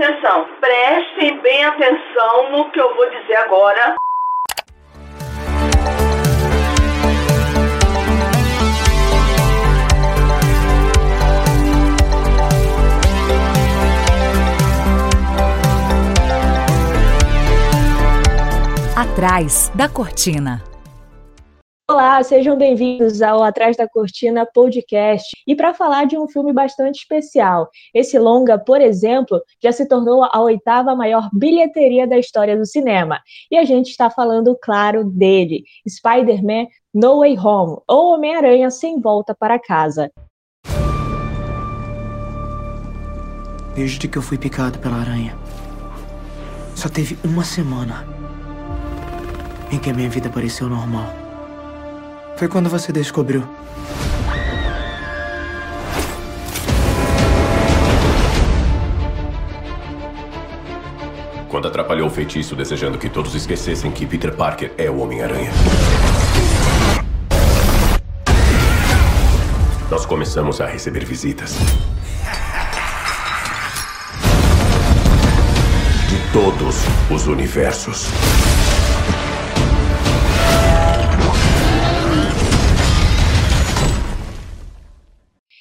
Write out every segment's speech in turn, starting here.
Atenção, prestem bem atenção no que eu vou dizer agora. Atrás da cortina. Olá, sejam bem-vindos ao Atrás da Cortina podcast. E para falar de um filme bastante especial, esse longa, por exemplo, já se tornou a oitava maior bilheteria da história do cinema. E a gente está falando, claro, dele, Spider-Man No Way Home, ou Homem-Aranha Sem Volta para Casa. Desde que eu fui picado pela aranha, só teve uma semana em que a minha vida pareceu normal. Foi quando você descobriu. Quando atrapalhou o feitiço desejando que todos esquecessem que Peter Parker é o Homem-Aranha. Nós começamos a receber visitas. De todos os universos.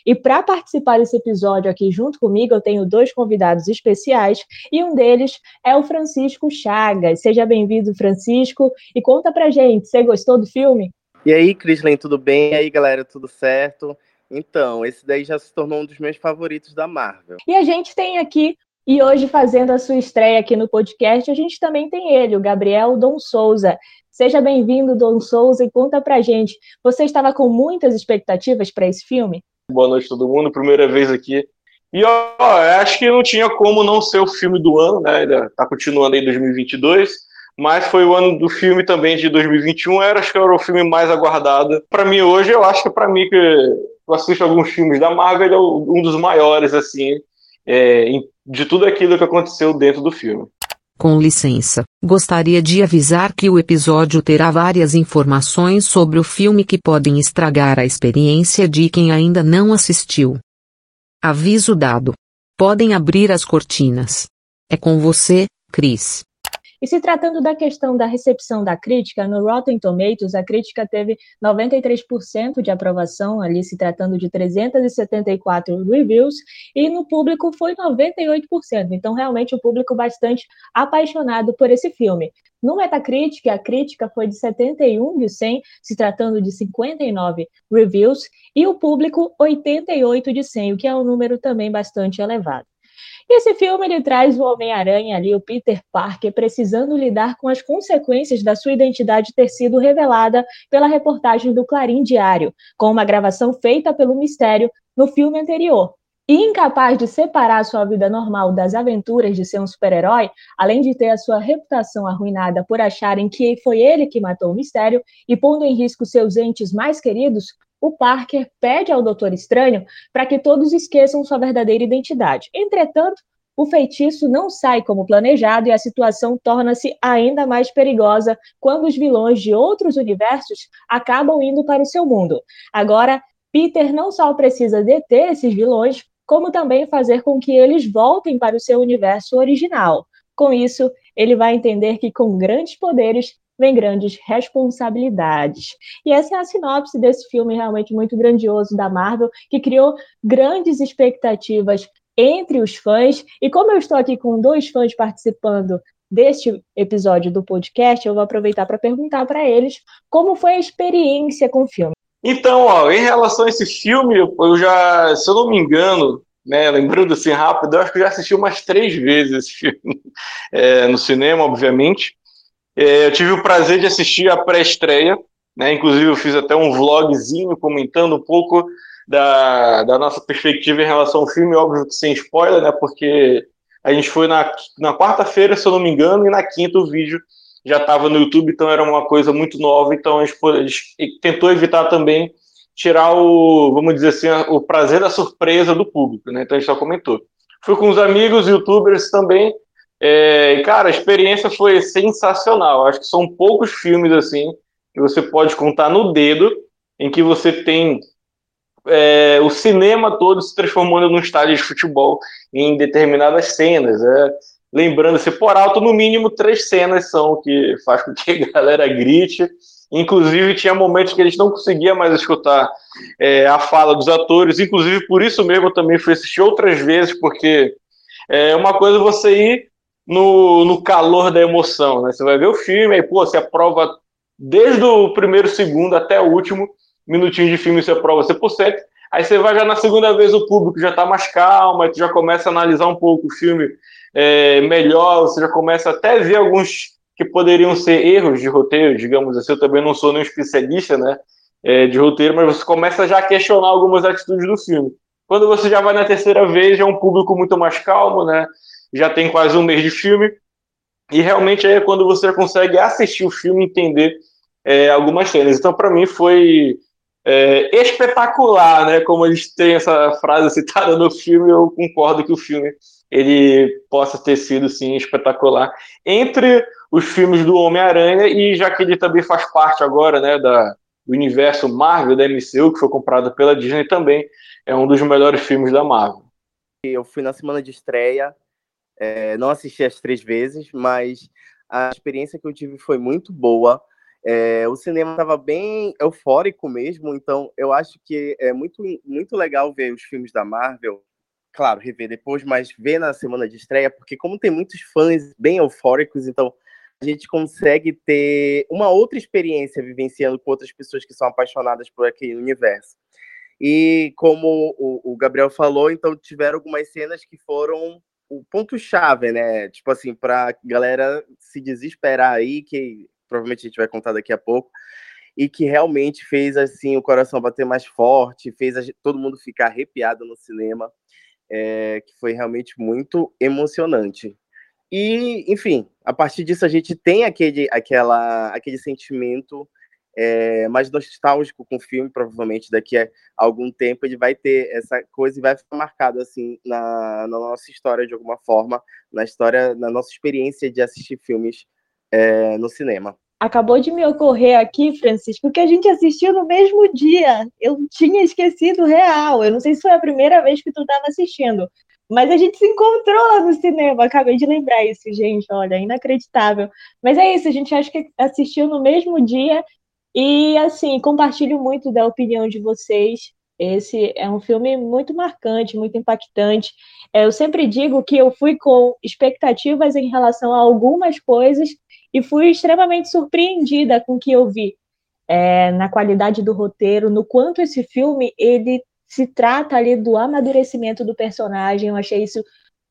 E para participar desse episódio aqui junto comigo, eu tenho dois convidados especiais e um deles é o Francisco Chagas. Seja bem-vindo, Francisco, e conta pra gente, você gostou do filme? E aí, Crislin, tudo bem? E aí, galera, tudo certo? Então, esse daí já se tornou um dos meus favoritos da Marvel. E a gente tem aqui e hoje, fazendo a sua estreia aqui no podcast, a gente também tem ele, o Gabriel Dom Souza. Seja bem-vindo, Dom Souza, e conta pra gente. Você estava com muitas expectativas para esse filme? Boa noite todo mundo, primeira vez aqui. E ó, acho que não tinha como não ser o filme do ano, né? Ainda tá continuando aí 2022, mas foi o ano do filme também de 2021, era acho que era o filme mais aguardado. Para mim hoje, eu acho que para mim que eu assisto alguns filmes da Marvel, é um dos maiores assim, é, de tudo aquilo que aconteceu dentro do filme. Com licença, gostaria de avisar que o episódio terá várias informações sobre o filme que podem estragar a experiência de quem ainda não assistiu. Aviso dado. Podem abrir as cortinas. É com você, Cris. E se tratando da questão da recepção da crítica, no Rotten Tomatoes, a crítica teve 93% de aprovação, ali se tratando de 374 reviews, e no público foi 98%. Então, realmente, o público bastante apaixonado por esse filme. No Metacritic, a crítica foi de 71 de 100, se tratando de 59 reviews, e o público 88 de 100, o que é um número também bastante elevado. Esse filme ele traz o Homem-Aranha ali, o Peter Parker, precisando lidar com as consequências da sua identidade ter sido revelada pela reportagem do Clarim Diário, com uma gravação feita pelo Mistério no filme anterior. E incapaz de separar sua vida normal das aventuras de ser um super-herói, além de ter a sua reputação arruinada por acharem que foi ele que matou o mistério e pondo em risco seus entes mais queridos, o Parker pede ao Doutor Estranho para que todos esqueçam sua verdadeira identidade. Entretanto, o feitiço não sai como planejado e a situação torna-se ainda mais perigosa quando os vilões de outros universos acabam indo para o seu mundo. Agora, Peter não só precisa deter esses vilões, como também fazer com que eles voltem para o seu universo original. Com isso, ele vai entender que com grandes poderes vem grandes responsabilidades. E essa é a sinopse desse filme realmente muito grandioso da Marvel, que criou grandes expectativas entre os fãs. E como eu estou aqui com dois fãs participando deste episódio do podcast, eu vou aproveitar para perguntar para eles como foi a experiência com o filme. Então, ó, em relação a esse filme, eu já, se eu não me engano, né, lembrando assim rápido, eu acho que já assisti umas três vezes esse filme é, no cinema, obviamente. É, eu tive o prazer de assistir a pré-estreia, né? Inclusive eu fiz até um vlogzinho comentando um pouco da, da nossa perspectiva em relação ao filme, óbvio que sem spoiler, né? Porque a gente foi na, na quarta-feira, se eu não me engano, e na quinta o vídeo já estava no YouTube, então era uma coisa muito nova, então a gente, a gente tentou evitar também tirar o, vamos dizer assim, o prazer da surpresa do público, né? Então a gente só comentou. Fui com os amigos, youtubers também, é, cara, a experiência foi sensacional. Acho que são poucos filmes assim que você pode contar no dedo em que você tem é, o cinema todo se transformando num estádio de futebol em determinadas cenas. É, Lembrando-se, por alto, no mínimo três cenas são que faz com que a galera grite. Inclusive, tinha momentos que eles não conseguiam mais escutar é, a fala dos atores. Inclusive, por isso mesmo, eu também fui assistir outras vezes, porque é uma coisa você ir no, no calor da emoção, né? Você vai ver o filme, aí, pô, você aprova desde o primeiro segundo até o último minutinho de filme, você aprova 100%. Aí você vai já na segunda vez, o público já está mais calmo, aí tu já começa a analisar um pouco o filme é, melhor, você já começa até a ver alguns que poderiam ser erros de roteiro, digamos assim. Eu também não sou nenhum especialista né, é, de roteiro, mas você começa já a questionar algumas atitudes do filme. Quando você já vai na terceira vez, já é um público muito mais calmo, né? Já tem quase um mês de filme. E realmente aí é quando você consegue assistir o filme e entender é, algumas cenas. Então, para mim, foi é, espetacular, né? Como eles têm essa frase citada no filme, eu concordo que o filme ele possa ter sido sim espetacular entre os filmes do Homem-Aranha e já que ele também faz parte agora, né, da, do universo Marvel da MCU que foi comprado pela Disney também é um dos melhores filmes da Marvel. Eu fui na semana de estreia, é, não assisti as três vezes, mas a experiência que eu tive foi muito boa. É, o cinema estava bem eufórico mesmo, então eu acho que é muito, muito legal ver os filmes da Marvel. Claro, rever depois, mas ver na semana de estreia, porque como tem muitos fãs bem eufóricos, então a gente consegue ter uma outra experiência vivenciando com outras pessoas que são apaixonadas por aquele universo. E como o, o Gabriel falou, então tiveram algumas cenas que foram o ponto-chave, né? Tipo assim, para galera se desesperar aí, que provavelmente a gente vai contar daqui a pouco, e que realmente fez assim o coração bater mais forte, fez a, todo mundo ficar arrepiado no cinema, é, que foi realmente muito emocionante. E, enfim, a partir disso a gente tem aquele, aquela, aquele sentimento é, mais nostálgico com o filme, provavelmente daqui a algum tempo ele vai ter essa coisa e vai ficar marcado assim na, na nossa história de alguma forma, na história, na nossa experiência de assistir filmes é, no cinema. Acabou de me ocorrer aqui, Francisco, que a gente assistiu no mesmo dia. Eu tinha esquecido real. Eu não sei se foi a primeira vez que tu estava assistindo, mas a gente se encontrou lá no cinema. Acabei de lembrar isso, gente. Olha, inacreditável. Mas é isso, a gente acha que assistiu no mesmo dia. E assim, compartilho muito da opinião de vocês. Esse é um filme muito marcante, muito impactante. É, eu sempre digo que eu fui com expectativas em relação a algumas coisas e fui extremamente surpreendida com o que eu vi é, na qualidade do roteiro, no quanto esse filme ele se trata ali do amadurecimento do personagem. Eu achei isso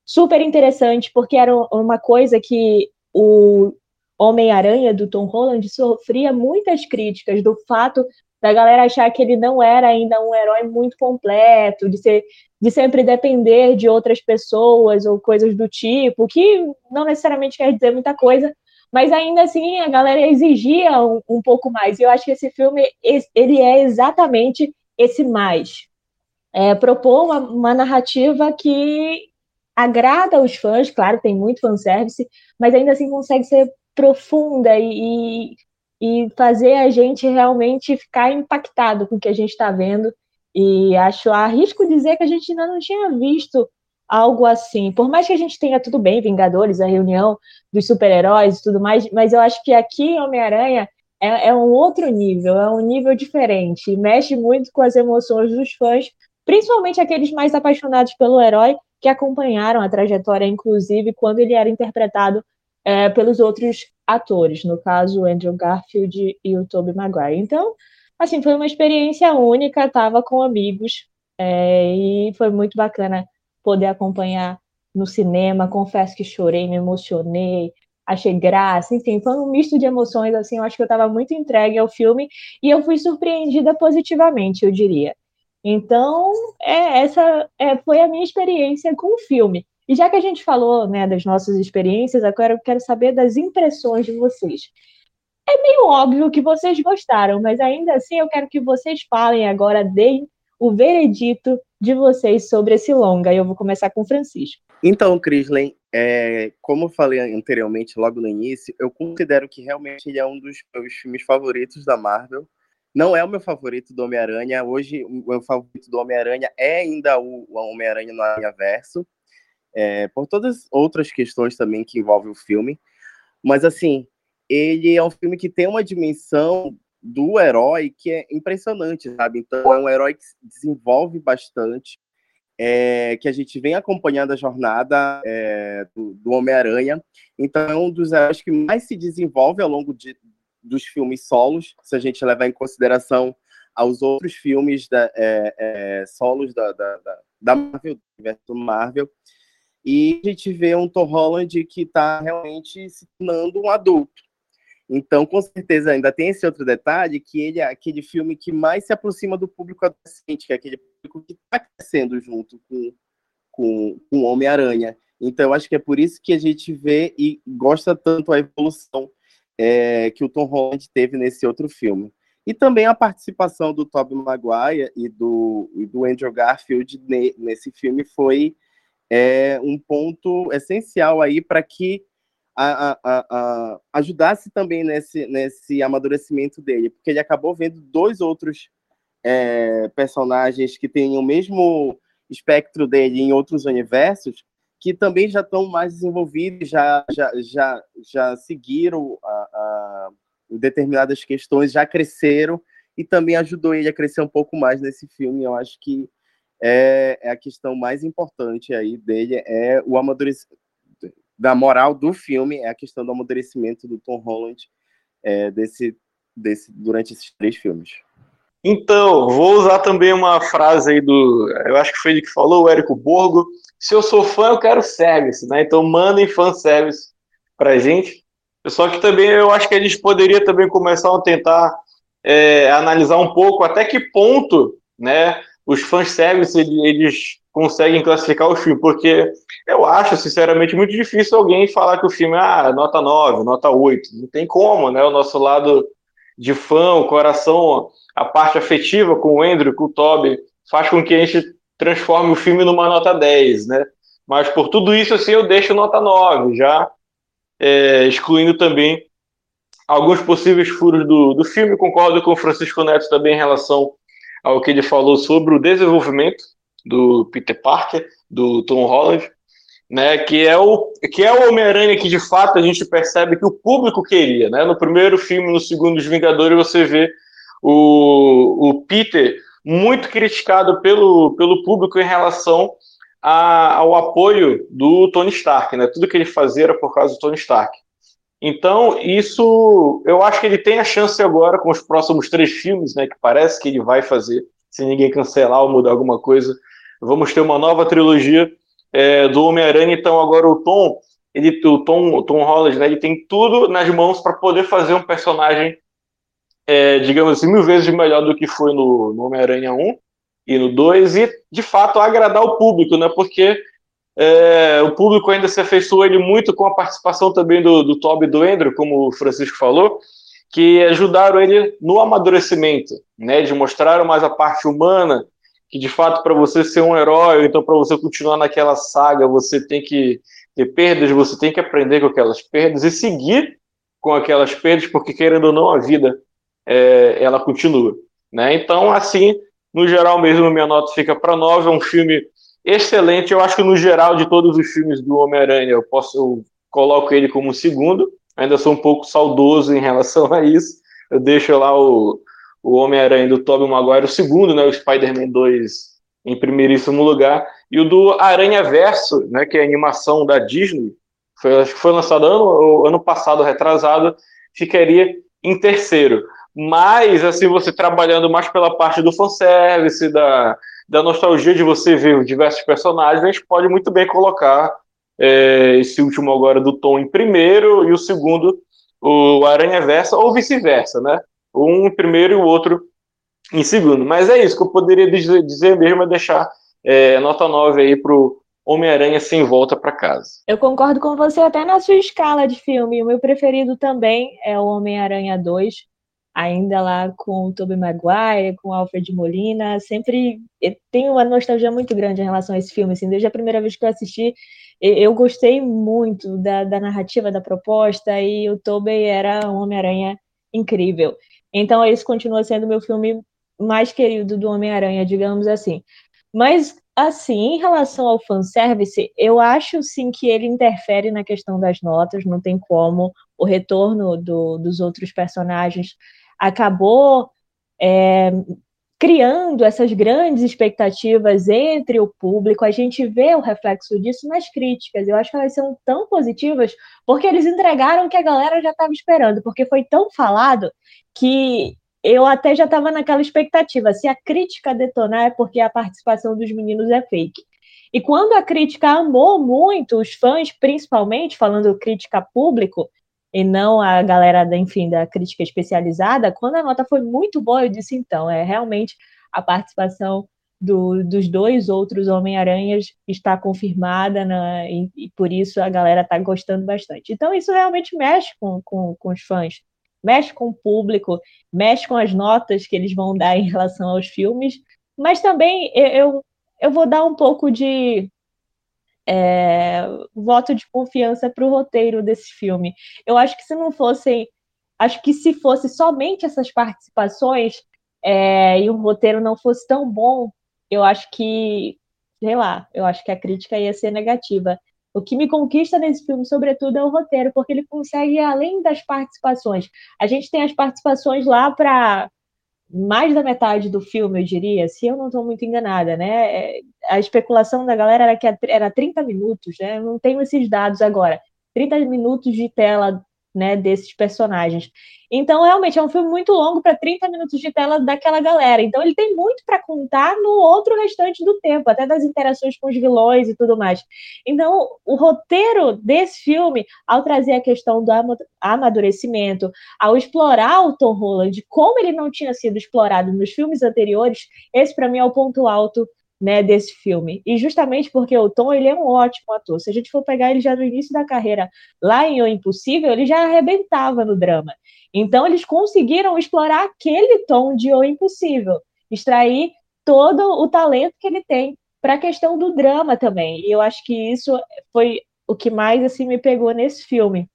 super interessante porque era uma coisa que o Homem-Aranha do Tom Holland sofria muitas críticas do fato da galera achar que ele não era ainda um herói muito completo, de ser de sempre depender de outras pessoas ou coisas do tipo, que não necessariamente quer dizer muita coisa, mas ainda assim a galera exigia um, um pouco mais. E eu acho que esse filme ele é exatamente esse mais. É, propor uma, uma narrativa que agrada os fãs, claro, tem muito fanservice, mas ainda assim consegue ser profunda e, e fazer a gente realmente ficar impactado com o que a gente está vendo. E acho, arrisco dizer que a gente ainda não tinha visto algo assim. Por mais que a gente tenha tudo bem, Vingadores, a reunião dos super-heróis e tudo mais, mas eu acho que aqui Homem-Aranha é, é, um outro nível, é um nível diferente, mexe muito com as emoções dos fãs, principalmente aqueles mais apaixonados pelo herói, que acompanharam a trajetória, inclusive, quando ele era interpretado é, pelos outros atores, no caso, Andrew Garfield e o Tobey Maguire. Então, assim, foi uma experiência única, estava com amigos, é, e foi muito bacana poder acompanhar no cinema. Confesso que chorei, me emocionei, achei graça, enfim, foi um misto de emoções, assim, eu acho que eu estava muito entregue ao filme e eu fui surpreendida positivamente, eu diria. Então, é, essa é, foi a minha experiência com o filme. E já que a gente falou né, das nossas experiências, agora eu quero saber das impressões de vocês. É meio óbvio que vocês gostaram, mas ainda assim eu quero que vocês falem agora, deem o veredito de vocês sobre esse longa. Eu vou começar com o Francisco. Então, Crislen, é, como eu falei anteriormente, logo no início, eu considero que realmente ele é um dos meus filmes favoritos da Marvel. não é o meu favorito do Homem-Aranha. Hoje, o meu favorito do Homem-Aranha é ainda o, Homem-Aranha no Aranha Verso, é, por todas outras questões também que envolvem o filme. Mas, assim, ele é um filme que tem uma dimensão do herói que é impressionante, sabe? Então, é um herói que se desenvolve bastante, é, que a gente vem acompanhando a jornada é, do, do Homem-Aranha. Então, é um dos heróis que mais se desenvolve ao longo de, dos filmes solos, se a gente levar em consideração aos outros filmes da, é, é, solos da, da, da, Marvel, do universo Marvel. E a gente vê um Tom Holland que está realmente se tornando um adulto. Então, com certeza, ainda tem esse outro detalhe, que ele é aquele filme que mais se aproxima do público adolescente, que é aquele público que está crescendo junto com, com, com Homem-Aranha. Então, acho que é por isso que a gente vê e gosta tanto a evolução é, que o Tom Holland teve nesse outro filme. E também a participação do Tobey Maguire e do, e do Andrew Garfield ne, nesse filme foi é, um ponto essencial aí para que a, a, a, ajudasse também nesse, nesse amadurecimento dele, porque ele acabou vendo dois outros é, personagens que têm o mesmo espectro dele em outros universos, que também já estão mais desenvolvidos, já, já, já, já seguiram determinadas questões, já cresceram, e também ajudou ele a crescer um pouco mais nesse filme. Eu acho que é, é a questão mais importante aí dele, é o amadurecimento da moral do filme é a questão do amadurecimento do Tom Holland é, desse, desse, durante esses três filmes. Então, vou usar também uma frase aí do. Eu acho que foi ele que falou, o Érico Borgo. Se eu sou fã, eu quero service, né? Então mandem fanservice pra gente. Só que também eu acho que eles poderiam também começar a tentar é, analisar um pouco até que ponto né, os fanservice eles conseguem classificar o filme, porque eu acho, sinceramente, muito difícil alguém falar que o filme é ah, nota 9, nota 8. Não tem como, né? O nosso lado de fã, o coração, a parte afetiva com o Andrew, com o Toby, faz com que a gente transforme o filme numa nota 10, né? Mas por tudo isso, assim, eu deixo nota 9, já é, excluindo também alguns possíveis furos do, do filme. Concordo com o Francisco Neto também em relação ao que ele falou sobre o desenvolvimento do Peter Parker, do Tom Holland né, que é o que é o Homem-Aranha que de fato a gente percebe que o público queria, né? No primeiro filme, no segundo Os Vingadores, você vê o, o Peter muito criticado pelo, pelo público em relação a, ao apoio do Tony Stark, né? Tudo que ele fazia era por causa do Tony Stark. Então, isso eu acho que ele tem a chance agora com os próximos três filmes, né? Que parece que ele vai fazer, se ninguém cancelar ou mudar alguma coisa. Vamos ter uma nova trilogia é, do Homem-Aranha, então agora o Tom, ele, o Tom, o Tom Holland, né, ele tem tudo nas mãos para poder fazer um personagem, é, digamos assim, mil vezes melhor do que foi no, no Homem-Aranha 1 e no 2, e de fato agradar o público, né, porque é, o público ainda se afeiçoou ele muito com a participação também do, do Toby e do Andrew, como o Francisco falou, que ajudaram ele no amadurecimento, né, de mostrar mais a parte humana que de fato para você ser um herói, ou então para você continuar naquela saga, você tem que ter perdas, você tem que aprender com aquelas perdas e seguir com aquelas perdas, porque querendo ou não a vida é, ela continua, né? Então assim, no geral mesmo minha nota fica para 9, é um filme excelente, eu acho que no geral de todos os filmes do Homem-Aranha, eu posso eu coloco ele como segundo, ainda sou um pouco saudoso em relação a isso. Eu deixo lá o o Homem-Aranha do Tobey Maguire, o segundo, né, o Spider-Man 2 em primeiríssimo lugar, e o do Aranha Verso, né, que é a animação da Disney, foi, acho que foi lançado ano, ano passado, retrasado, ficaria em terceiro. Mas, assim, você trabalhando mais pela parte do fanservice, da, da nostalgia de você ver diversos personagens, a gente pode muito bem colocar é, esse último agora do Tom em primeiro e o segundo, o Aranha Versa, ou vice-versa, né? um em primeiro e o outro em segundo. Mas é isso que eu poderia dizer mesmo, é deixar é, nota 9 aí pro Homem-Aranha sem volta para casa. Eu concordo com você até na sua escala de filme. O meu preferido também é o Homem-Aranha 2, ainda lá com o Tobey Maguire, com o Alfred Molina. Sempre tenho uma nostalgia muito grande em relação a esse filme. Assim, desde a primeira vez que eu assisti, eu gostei muito da, da narrativa, da proposta, e o Tobey era um Homem-Aranha incrível. Então, esse continua sendo meu filme mais querido do Homem-Aranha, digamos assim. Mas, assim, em relação ao fanservice, eu acho sim que ele interfere na questão das notas, não tem como. O retorno do, dos outros personagens acabou é, criando essas grandes expectativas entre o público. A gente vê o reflexo disso nas críticas. Eu acho que elas são tão positivas porque eles entregaram o que a galera já estava esperando, porque foi tão falado que eu até já estava naquela expectativa. Se a crítica detonar é porque a participação dos meninos é fake. E quando a crítica amou muito, os fãs, principalmente, falando crítica público, e não a galera, da, enfim, da crítica especializada, quando a nota foi muito boa, eu disse, então, é realmente a participação do, dos dois outros Homem-Aranhas está confirmada, na, e, e, por isso a galera está gostando bastante. Então, isso realmente mexe com, com, com os fãs mexe com o público, mexe com as notas que eles vão dar em relação aos filmes, mas também eu, eu vou dar um pouco de é, voto de confiança para o roteiro desse filme. Eu acho que se não fossem, acho que se fosse somente essas participações é, e o roteiro não fosse tão bom, eu acho que, sei lá, eu acho que a crítica ia ser negativa. O que me conquista nesse filme, sobretudo, é o roteiro, porque ele consegue, além das participações, a gente tem as participações lá para mais da metade do filme, eu diria, se eu não estou muito enganada, né? É, a especulação da galera era que era 30 minutos, né? Eu não tenho esses dados agora. 30 minutos de tela né, desses personagens. Então, realmente, é um filme muito longo para 30 minutos de tela daquela galera. Então, ele tem muito para contar no outro restante do tempo, até das interações com os vilões e tudo mais. Então, o roteiro desse filme, ao trazer a questão do amadurecimento, ao explorar o Tom Holland, como ele não tinha sido explorado nos filmes anteriores, esse, para mim, é o ponto alto né, desse filme. E justamente porque o Tom ele é um ótimo ator. Se a gente for pegar ele já no início da carreira, lá em O Impossível, ele já arrebentava no drama. Então eles conseguiram explorar aquele tom de O Impossível, extrair todo o talento que ele tem para a questão do drama também. E eu acho que isso foi o que mais assim me pegou nesse filme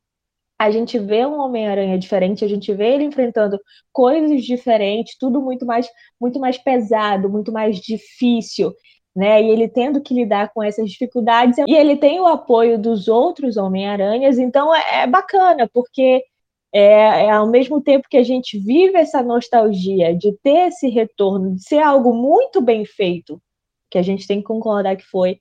a gente vê um Homem-Aranha diferente, a gente vê ele enfrentando coisas diferentes, tudo muito mais, muito mais pesado, muito mais difícil, né? E ele tendo que lidar com essas dificuldades, e ele tem o apoio dos outros Homem-Aranhas, então é, é, bacana, porque é, é, ao mesmo tempo que a gente vive essa nostalgia de ter esse retorno, de ser algo muito bem feito, que a gente tem que concordar que foi,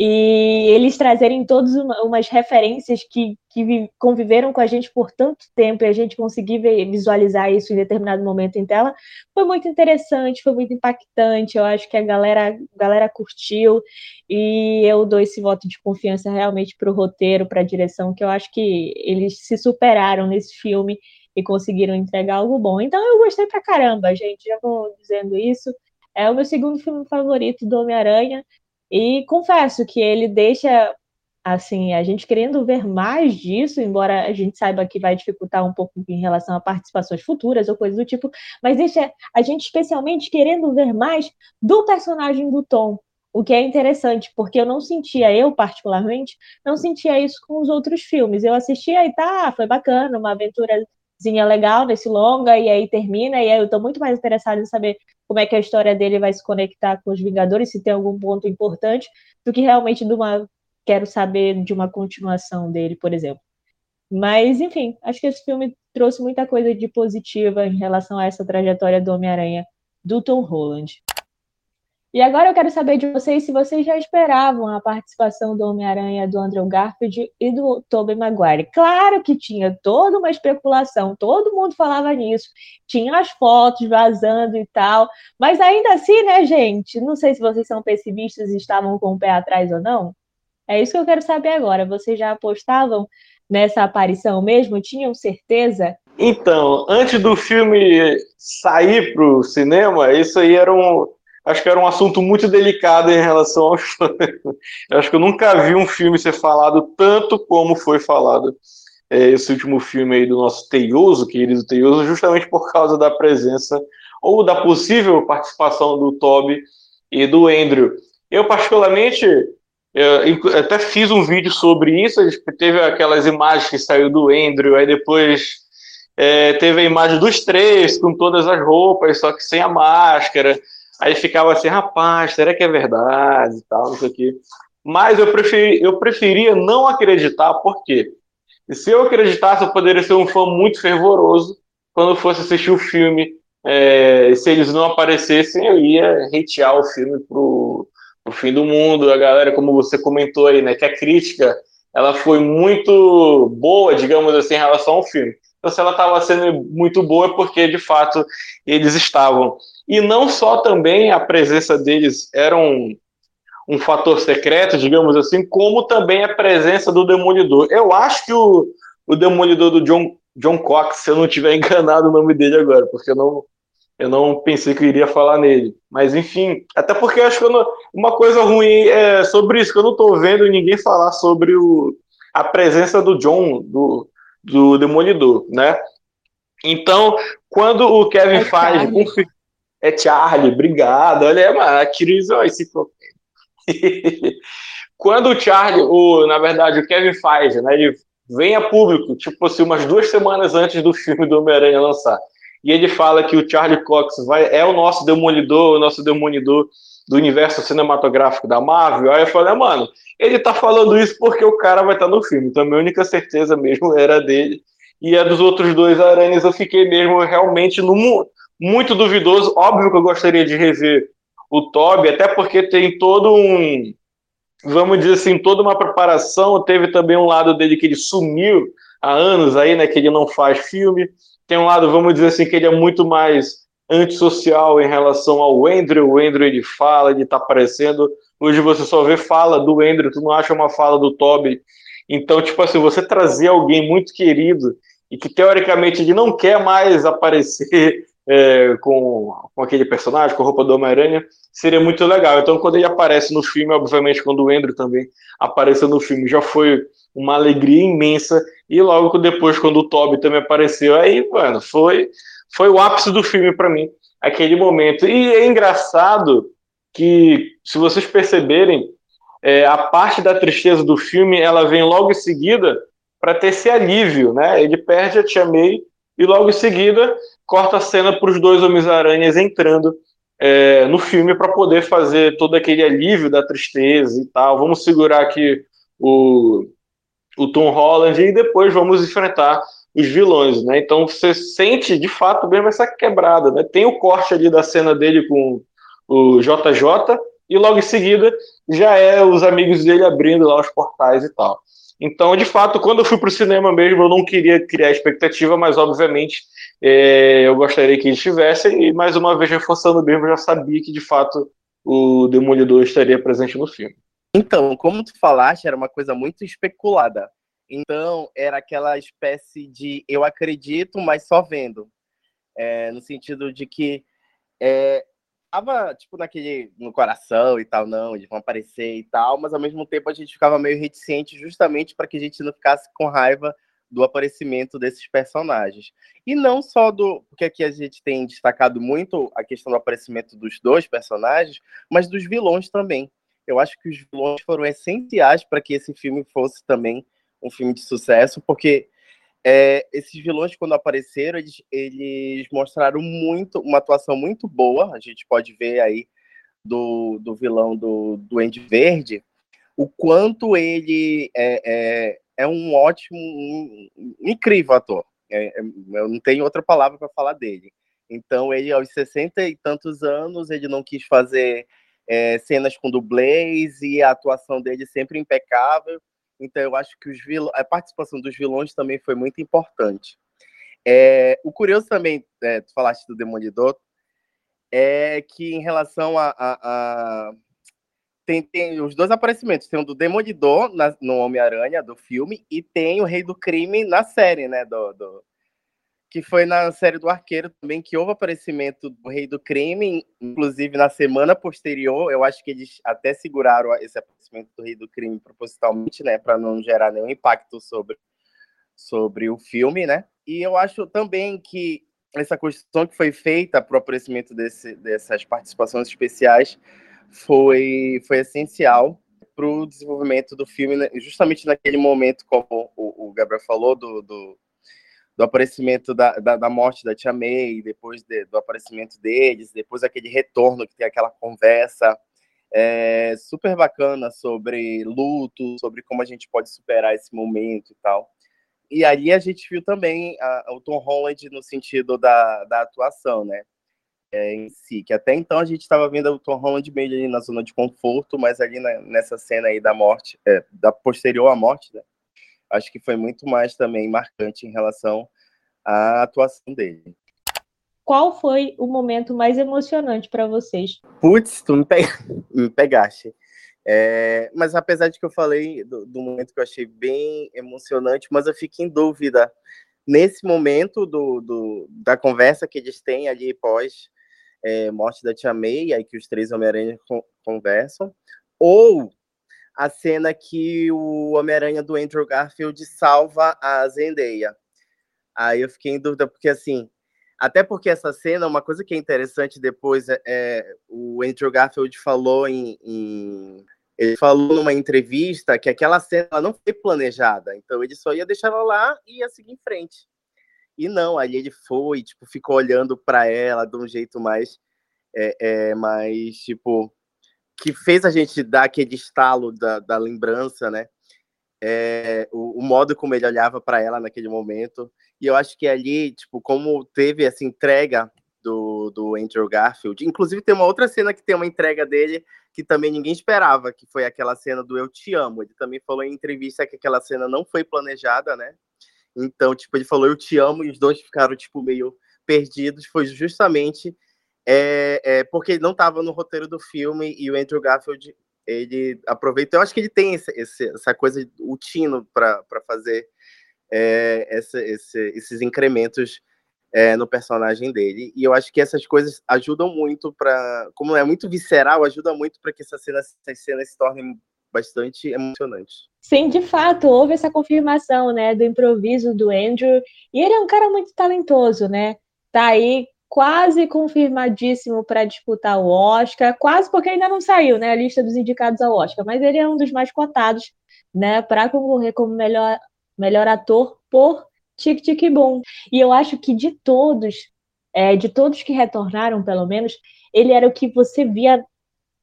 e eles trazerem todas uma, umas referências que, que conviveram com a gente por tanto tempo e a gente conseguir ver, visualizar isso em determinado momento em tela, foi muito interessante, foi muito impactante. Eu acho que a galera, a galera curtiu e eu dou esse voto de confiança realmente para o roteiro, para a direção, que eu acho que eles se superaram nesse filme e conseguiram entregar algo bom. Então eu gostei pra caramba, gente, já vou dizendo isso. É o meu segundo filme favorito do Homem-Aranha. E confesso que ele deixa assim, a gente querendo ver mais disso, embora a gente saiba que vai dificultar um pouco em relação a participações futuras ou coisas do tipo, mas deixa a gente especialmente querendo ver mais do personagem do Tom, o que é interessante, porque eu não sentia, eu particularmente, não sentia isso com os outros filmes. Eu assistia e tá, foi bacana, uma aventurazinha legal nesse longa, e aí termina, e aí eu tô muito mais interessada em saber como é que a história dele vai se conectar com os Vingadores, se tem algum ponto importante, do que realmente de uma quero saber de uma continuação dele, por exemplo. Mas, enfim, acho que esse filme trouxe muita coisa de positiva em relação a essa trajetória do Homem-Aranha do Tom Holland. E agora eu quero saber de vocês se vocês já esperavam a participação do Homem-Aranha do Andrew Garfield e do Tobey Maguire. Claro que tinha toda uma especulação, todo mundo falava nisso, tinha as fotos vazando e tal, mas ainda assim, né, gente? Não sei se vocês são pessimistas e estavam com o pé atrás ou não. É isso que eu quero saber agora. Vocês já apostavam nessa aparição mesmo? Tinham certeza? Então, antes do filme sair para o cinema, isso aí era um acho que era um assunto muito delicado em relação aos fãs. Acho que eu nunca vi um filme ser falado tanto como foi falado é, esse último filme aí do nosso Teioso, querido Teioso, justamente por causa da presença ou da possível participação do Toby e do Andrew. Eu, particularmente, eu até fiz um vídeo sobre isso, a gente teve aquelas imagens que saiu do Andrew, aí depois é, teve a imagem dos três com todas as roupas, só que sem a máscara. Aí ficava assim, rapaz, será que é verdade e tal, não sei o quê. Mas eu, preferi, eu preferia não acreditar, por quê? E se eu acreditasse, eu poderia ser um fã muito fervoroso quando fosse assistir o filme. É, se eles não aparecessem, eu ia hatear o filme pro, pro fim do mundo. A galera, como você comentou aí, né, que a crítica ela foi muito boa, digamos assim, em relação ao filme. Então, se ela estava sendo muito boa, é porque de fato eles estavam. E não só também a presença deles era um, um fator secreto, digamos assim, como também a presença do Demolidor. Eu acho que o, o Demolidor do John, John Cox, se eu não tiver enganado o nome dele agora, porque eu não, eu não pensei que eu iria falar nele. Mas enfim, até porque eu acho que não, uma coisa ruim é sobre isso, que eu não estou vendo ninguém falar sobre o, a presença do John, do, do Demolidor, né? Então, quando o Kevin é faz. Charlie. É Charlie, obrigado. Olha, é a Cris, ó, esse Quando o Charlie, o, na verdade, o Kevin Feige, né, ele vem a público, tipo assim, umas duas semanas antes do filme do Homem-Aranha lançar, e ele fala que o Charlie Cox vai, é o nosso demolidor, o nosso demolidor do universo cinematográfico da Marvel. Aí eu falei, mano, ele tá falando isso porque o cara vai estar tá no filme. Então, minha única certeza mesmo era dele. E a dos outros dois aranhas eu fiquei mesmo realmente no, muito duvidoso. Óbvio que eu gostaria de rever o Toby, até porque tem todo um, vamos dizer assim, toda uma preparação. Teve também um lado dele que ele sumiu há anos aí, né? Que ele não faz filme. Tem um lado, vamos dizer assim, que ele é muito mais antissocial em relação ao Andrew. O Andrew ele fala, ele tá aparecendo. Hoje você só vê fala do Andrew, tu não acha uma fala do Toby. Então, tipo assim, você trazer alguém muito querido e que teoricamente ele não quer mais aparecer é, com, com aquele personagem, com a roupa do Homem-Aranha, seria muito legal. Então, quando ele aparece no filme, obviamente, quando o Andrew também apareceu no filme, já foi uma alegria imensa. E logo depois, quando o Toby também apareceu, aí, mano, foi, foi o ápice do filme para mim, aquele momento. E é engraçado que, se vocês perceberem, é, a parte da tristeza do filme, ela vem logo em seguida para ter esse alívio, né? Ele perde a Tia May e logo em seguida corta a cena para os dois Homens-Aranhas entrando é, no filme para poder fazer todo aquele alívio da tristeza e tal. Vamos segurar aqui o, o Tom Holland e depois vamos enfrentar os vilões, né? Então você sente de fato mesmo essa quebrada, né? Tem o corte ali da cena dele com o JJ e logo em seguida já é os amigos dele abrindo lá os portais e tal. Então, de fato, quando eu fui para o cinema mesmo, eu não queria criar expectativa, mas obviamente é, eu gostaria que eles tivessem, e mais uma vez reforçando mesmo, eu já sabia que de fato o Demolidor estaria presente no filme. Então, como tu falaste, era uma coisa muito especulada. Então, era aquela espécie de eu acredito, mas só vendo. É, no sentido de que é, tava, tipo, naquele, no coração e tal, não, eles vão aparecer e tal, mas ao mesmo tempo a gente ficava meio reticente justamente para que a gente não ficasse com raiva do aparecimento desses personagens. E não só do. Porque aqui a gente tem destacado muito a questão do aparecimento dos dois personagens, mas dos vilões também. Eu acho que os vilões foram essenciais para que esse filme fosse também um filme de sucesso, porque é, esses vilões, quando apareceram, eles, eles mostraram muito uma atuação muito boa. A gente pode ver aí do, do vilão do Duende Verde, o quanto ele é, é, é um ótimo, um, um incrível ator. É, é, eu não tenho outra palavra para falar dele. Então, ele, aos 60 e tantos anos, ele não quis fazer é, cenas com dublês e a atuação dele sempre impecável. Então, eu acho que os vilões, a participação dos vilões também foi muito importante. É, o curioso também, é, tu falaste do Demolidor, é que em relação a, a, a tem, tem os dois aparecimentos. Tem o do Demolidor na, no Homem-Aranha, do filme, e tem o Rei do Crime na série, né? Do, do, que foi na série do Arqueiro também, que houve aparecimento do Rei do Crime, inclusive na semana posterior. Eu acho que eles até seguraram esse aparecimento do Rei do Crime propositalmente, né? Para não gerar nenhum impacto sobre, sobre o filme, né? E eu acho também que essa construção que foi feita para o aparecimento desse, dessas participações especiais foi, foi essencial para o desenvolvimento do filme, né? justamente naquele momento, como o, o Gabriel falou, do, do, do aparecimento da, da, da, morte da Tia May, depois de, do aparecimento deles, depois aquele retorno que tem aquela conversa é, super bacana sobre luto, sobre como a gente pode superar esse momento e tal. E aí a gente viu também a, o Tom Holland no sentido da, da atuação, né? É, em si, que até então a gente estava vendo o Tom Holland meio ali na zona de conforto, mas ali na, nessa cena aí da morte, é, da posterior à morte, né? acho que foi muito mais também marcante em relação à atuação dele. Qual foi o momento mais emocionante para vocês? Putz, tu me, pe... me pegaste. É, mas apesar de que eu falei do, do, momento que eu achei bem emocionante, mas eu fico em dúvida nesse momento do, do da conversa que eles têm ali pós é, morte da Tia May, aí que os três Homem-Aranha conversam, ou a cena que o Homem-Aranha do Andrew Garfield salva a Zendaya. Aí eu fiquei em dúvida, porque assim, até porque essa cena, uma coisa que é interessante depois, é, é o Andrew Garfield falou em, em, Ele falou numa entrevista que aquela cena não foi planejada, então ele só ia deixar ela lá e ia seguir em frente. E não, aí ele foi, tipo, ficou olhando para ela de um jeito mais, é, é, mais, tipo, que fez a gente dar aquele estalo da, da lembrança, né? É, o, o, modo como ele olhava para ela naquele momento. E eu acho que ali, tipo, como teve essa entrega do, do Andrew Garfield, inclusive tem uma outra cena que tem uma entrega dele que também ninguém esperava, que foi aquela cena do Eu Te Amo. Ele também falou em entrevista que aquela cena não foi planejada, né? Então, tipo, ele falou Eu Te Amo e os dois ficaram, tipo, meio perdidos. Foi justamente é, é porque não estava no roteiro do filme e o Andrew Garfield ele aproveitou. Eu acho que ele tem esse, esse, essa coisa, o tino para fazer é, essa, esse, esses incrementos é, no personagem dele. E eu acho que essas coisas ajudam muito para. Como é muito visceral, ajuda muito para que essa cena, essas cenas se tornem bastante emocionantes. Sim, de fato, houve essa confirmação, né, do improviso do Andrew, e ele é um cara muito talentoso, né? Tá aí quase confirmadíssimo para disputar o Oscar, quase porque ainda não saiu, né, a lista dos indicados ao Oscar, mas ele é um dos mais cotados, né, para concorrer como melhor melhor ator por Tic Tic Boom. E eu acho que de todos, é, de todos que retornaram, pelo menos, ele era o que você via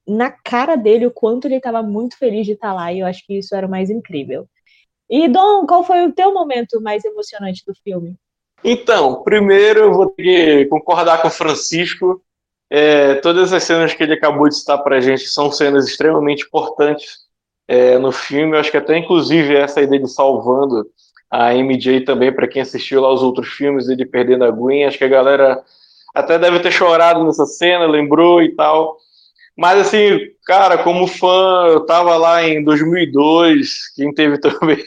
na cara dele o quanto ele estava muito feliz de estar lá, e eu acho que isso era o mais incrível. E Dom, qual foi o teu momento mais emocionante do filme? Então, primeiro eu vou ter que concordar com o Francisco. É, todas as cenas que ele acabou de citar para a gente são cenas extremamente importantes é, no filme. Eu acho que até inclusive essa aí dele salvando a MJ também, para quem assistiu lá os outros filmes, ele perdendo a Gwen. Acho que a galera até deve ter chorado nessa cena, lembrou e tal. Mas, assim, cara, como fã, eu tava lá em 2002, quem teve também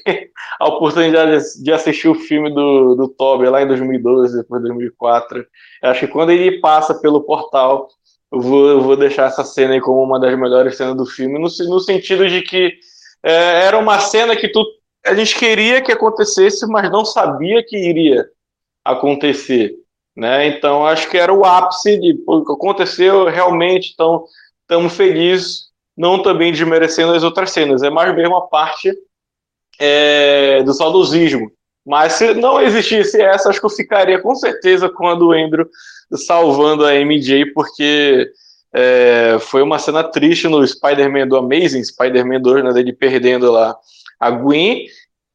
a oportunidade de assistir o filme do, do Toby lá em 2012, depois de 2004. Eu acho que quando ele passa pelo portal, eu vou, eu vou deixar essa cena aí como uma das melhores cenas do filme, no, no sentido de que é, era uma cena que tu, a gente queria que acontecesse, mas não sabia que iria acontecer. Né? Então, acho que era o ápice de aconteceu realmente. Então, estamos felizes, não também desmerecendo as outras cenas, é mais mesmo a parte é, do saudosismo. Mas se não existisse essa, acho que eu ficaria com certeza com a do Andrew salvando a MJ, porque é, foi uma cena triste no Spider-Man do Amazing Spider-Man 2, né, dele perdendo lá a Gwen,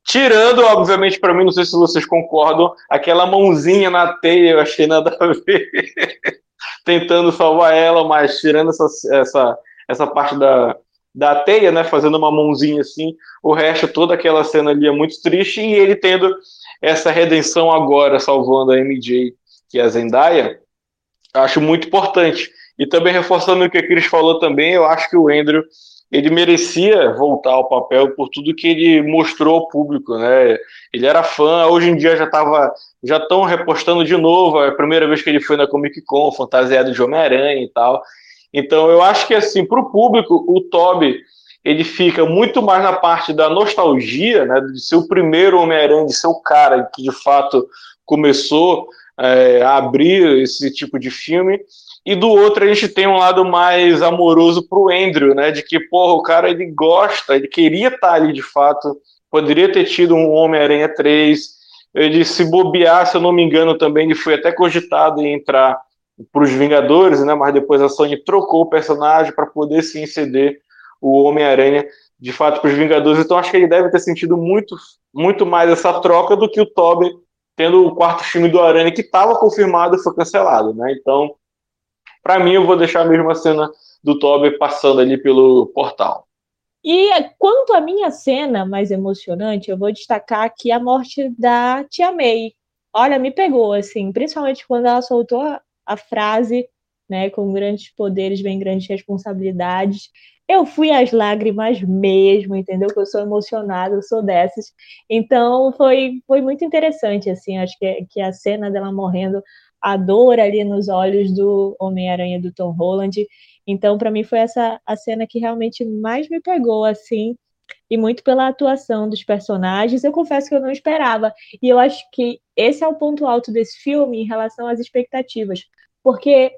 tirando, obviamente, para mim, não sei se vocês concordam, aquela mãozinha na teia, eu achei nada a ver. tentando salvar ela, mas tirando essa, essa, essa parte da, da teia, né, fazendo uma mãozinha assim, o resto, toda aquela cena ali é muito triste, e ele tendo essa redenção agora, salvando a MJ, que é a Zendaya, acho muito importante. E também reforçando o que a Cris falou também, eu acho que o Andrew ele merecia voltar ao papel por tudo que ele mostrou ao público, né? Ele era fã, hoje em dia já estava já estão repostando de novo, é a primeira vez que ele foi na Comic Con, fantasiado de Homem-Aranha e tal. Então eu acho que assim, para o público, o Toby ele fica muito mais na parte da nostalgia, né, de ser o primeiro Homem-Aranha, de ser o cara que de fato começou é, a abrir esse tipo de filme, e do outro a gente tem um lado mais amoroso pro Andrew, né? De que, porra, o cara ele gosta, ele queria estar tá ali de fato, poderia ter tido um Homem-Aranha 3, Ele se bobear, se eu não me engano, também ele foi até cogitado em entrar para os Vingadores, né? Mas depois a Sony trocou o personagem para poder sim ceder o Homem-Aranha de fato para os Vingadores. Então acho que ele deve ter sentido muito, muito mais essa troca do que o Tobey tendo o quarto filme do Aranha que estava confirmado e foi cancelado, né? Então, para mim, eu vou deixar a cena do Tobey passando ali pelo portal. E quanto à minha cena mais emocionante, eu vou destacar aqui a morte da Tia May. Olha, me pegou, assim, principalmente quando ela soltou a, a frase, né, com grandes poderes vem grandes responsabilidades. Eu fui às lágrimas mesmo, entendeu? Que eu sou emocionada, eu sou dessas. Então foi, foi muito interessante, assim, acho que, que a cena dela morrendo, a dor ali nos olhos do Homem-Aranha do Tom Holland. Então, para mim, foi essa a cena que realmente mais me pegou, assim, e muito pela atuação dos personagens. Eu confesso que eu não esperava. E eu acho que esse é o ponto alto desse filme em relação às expectativas. Porque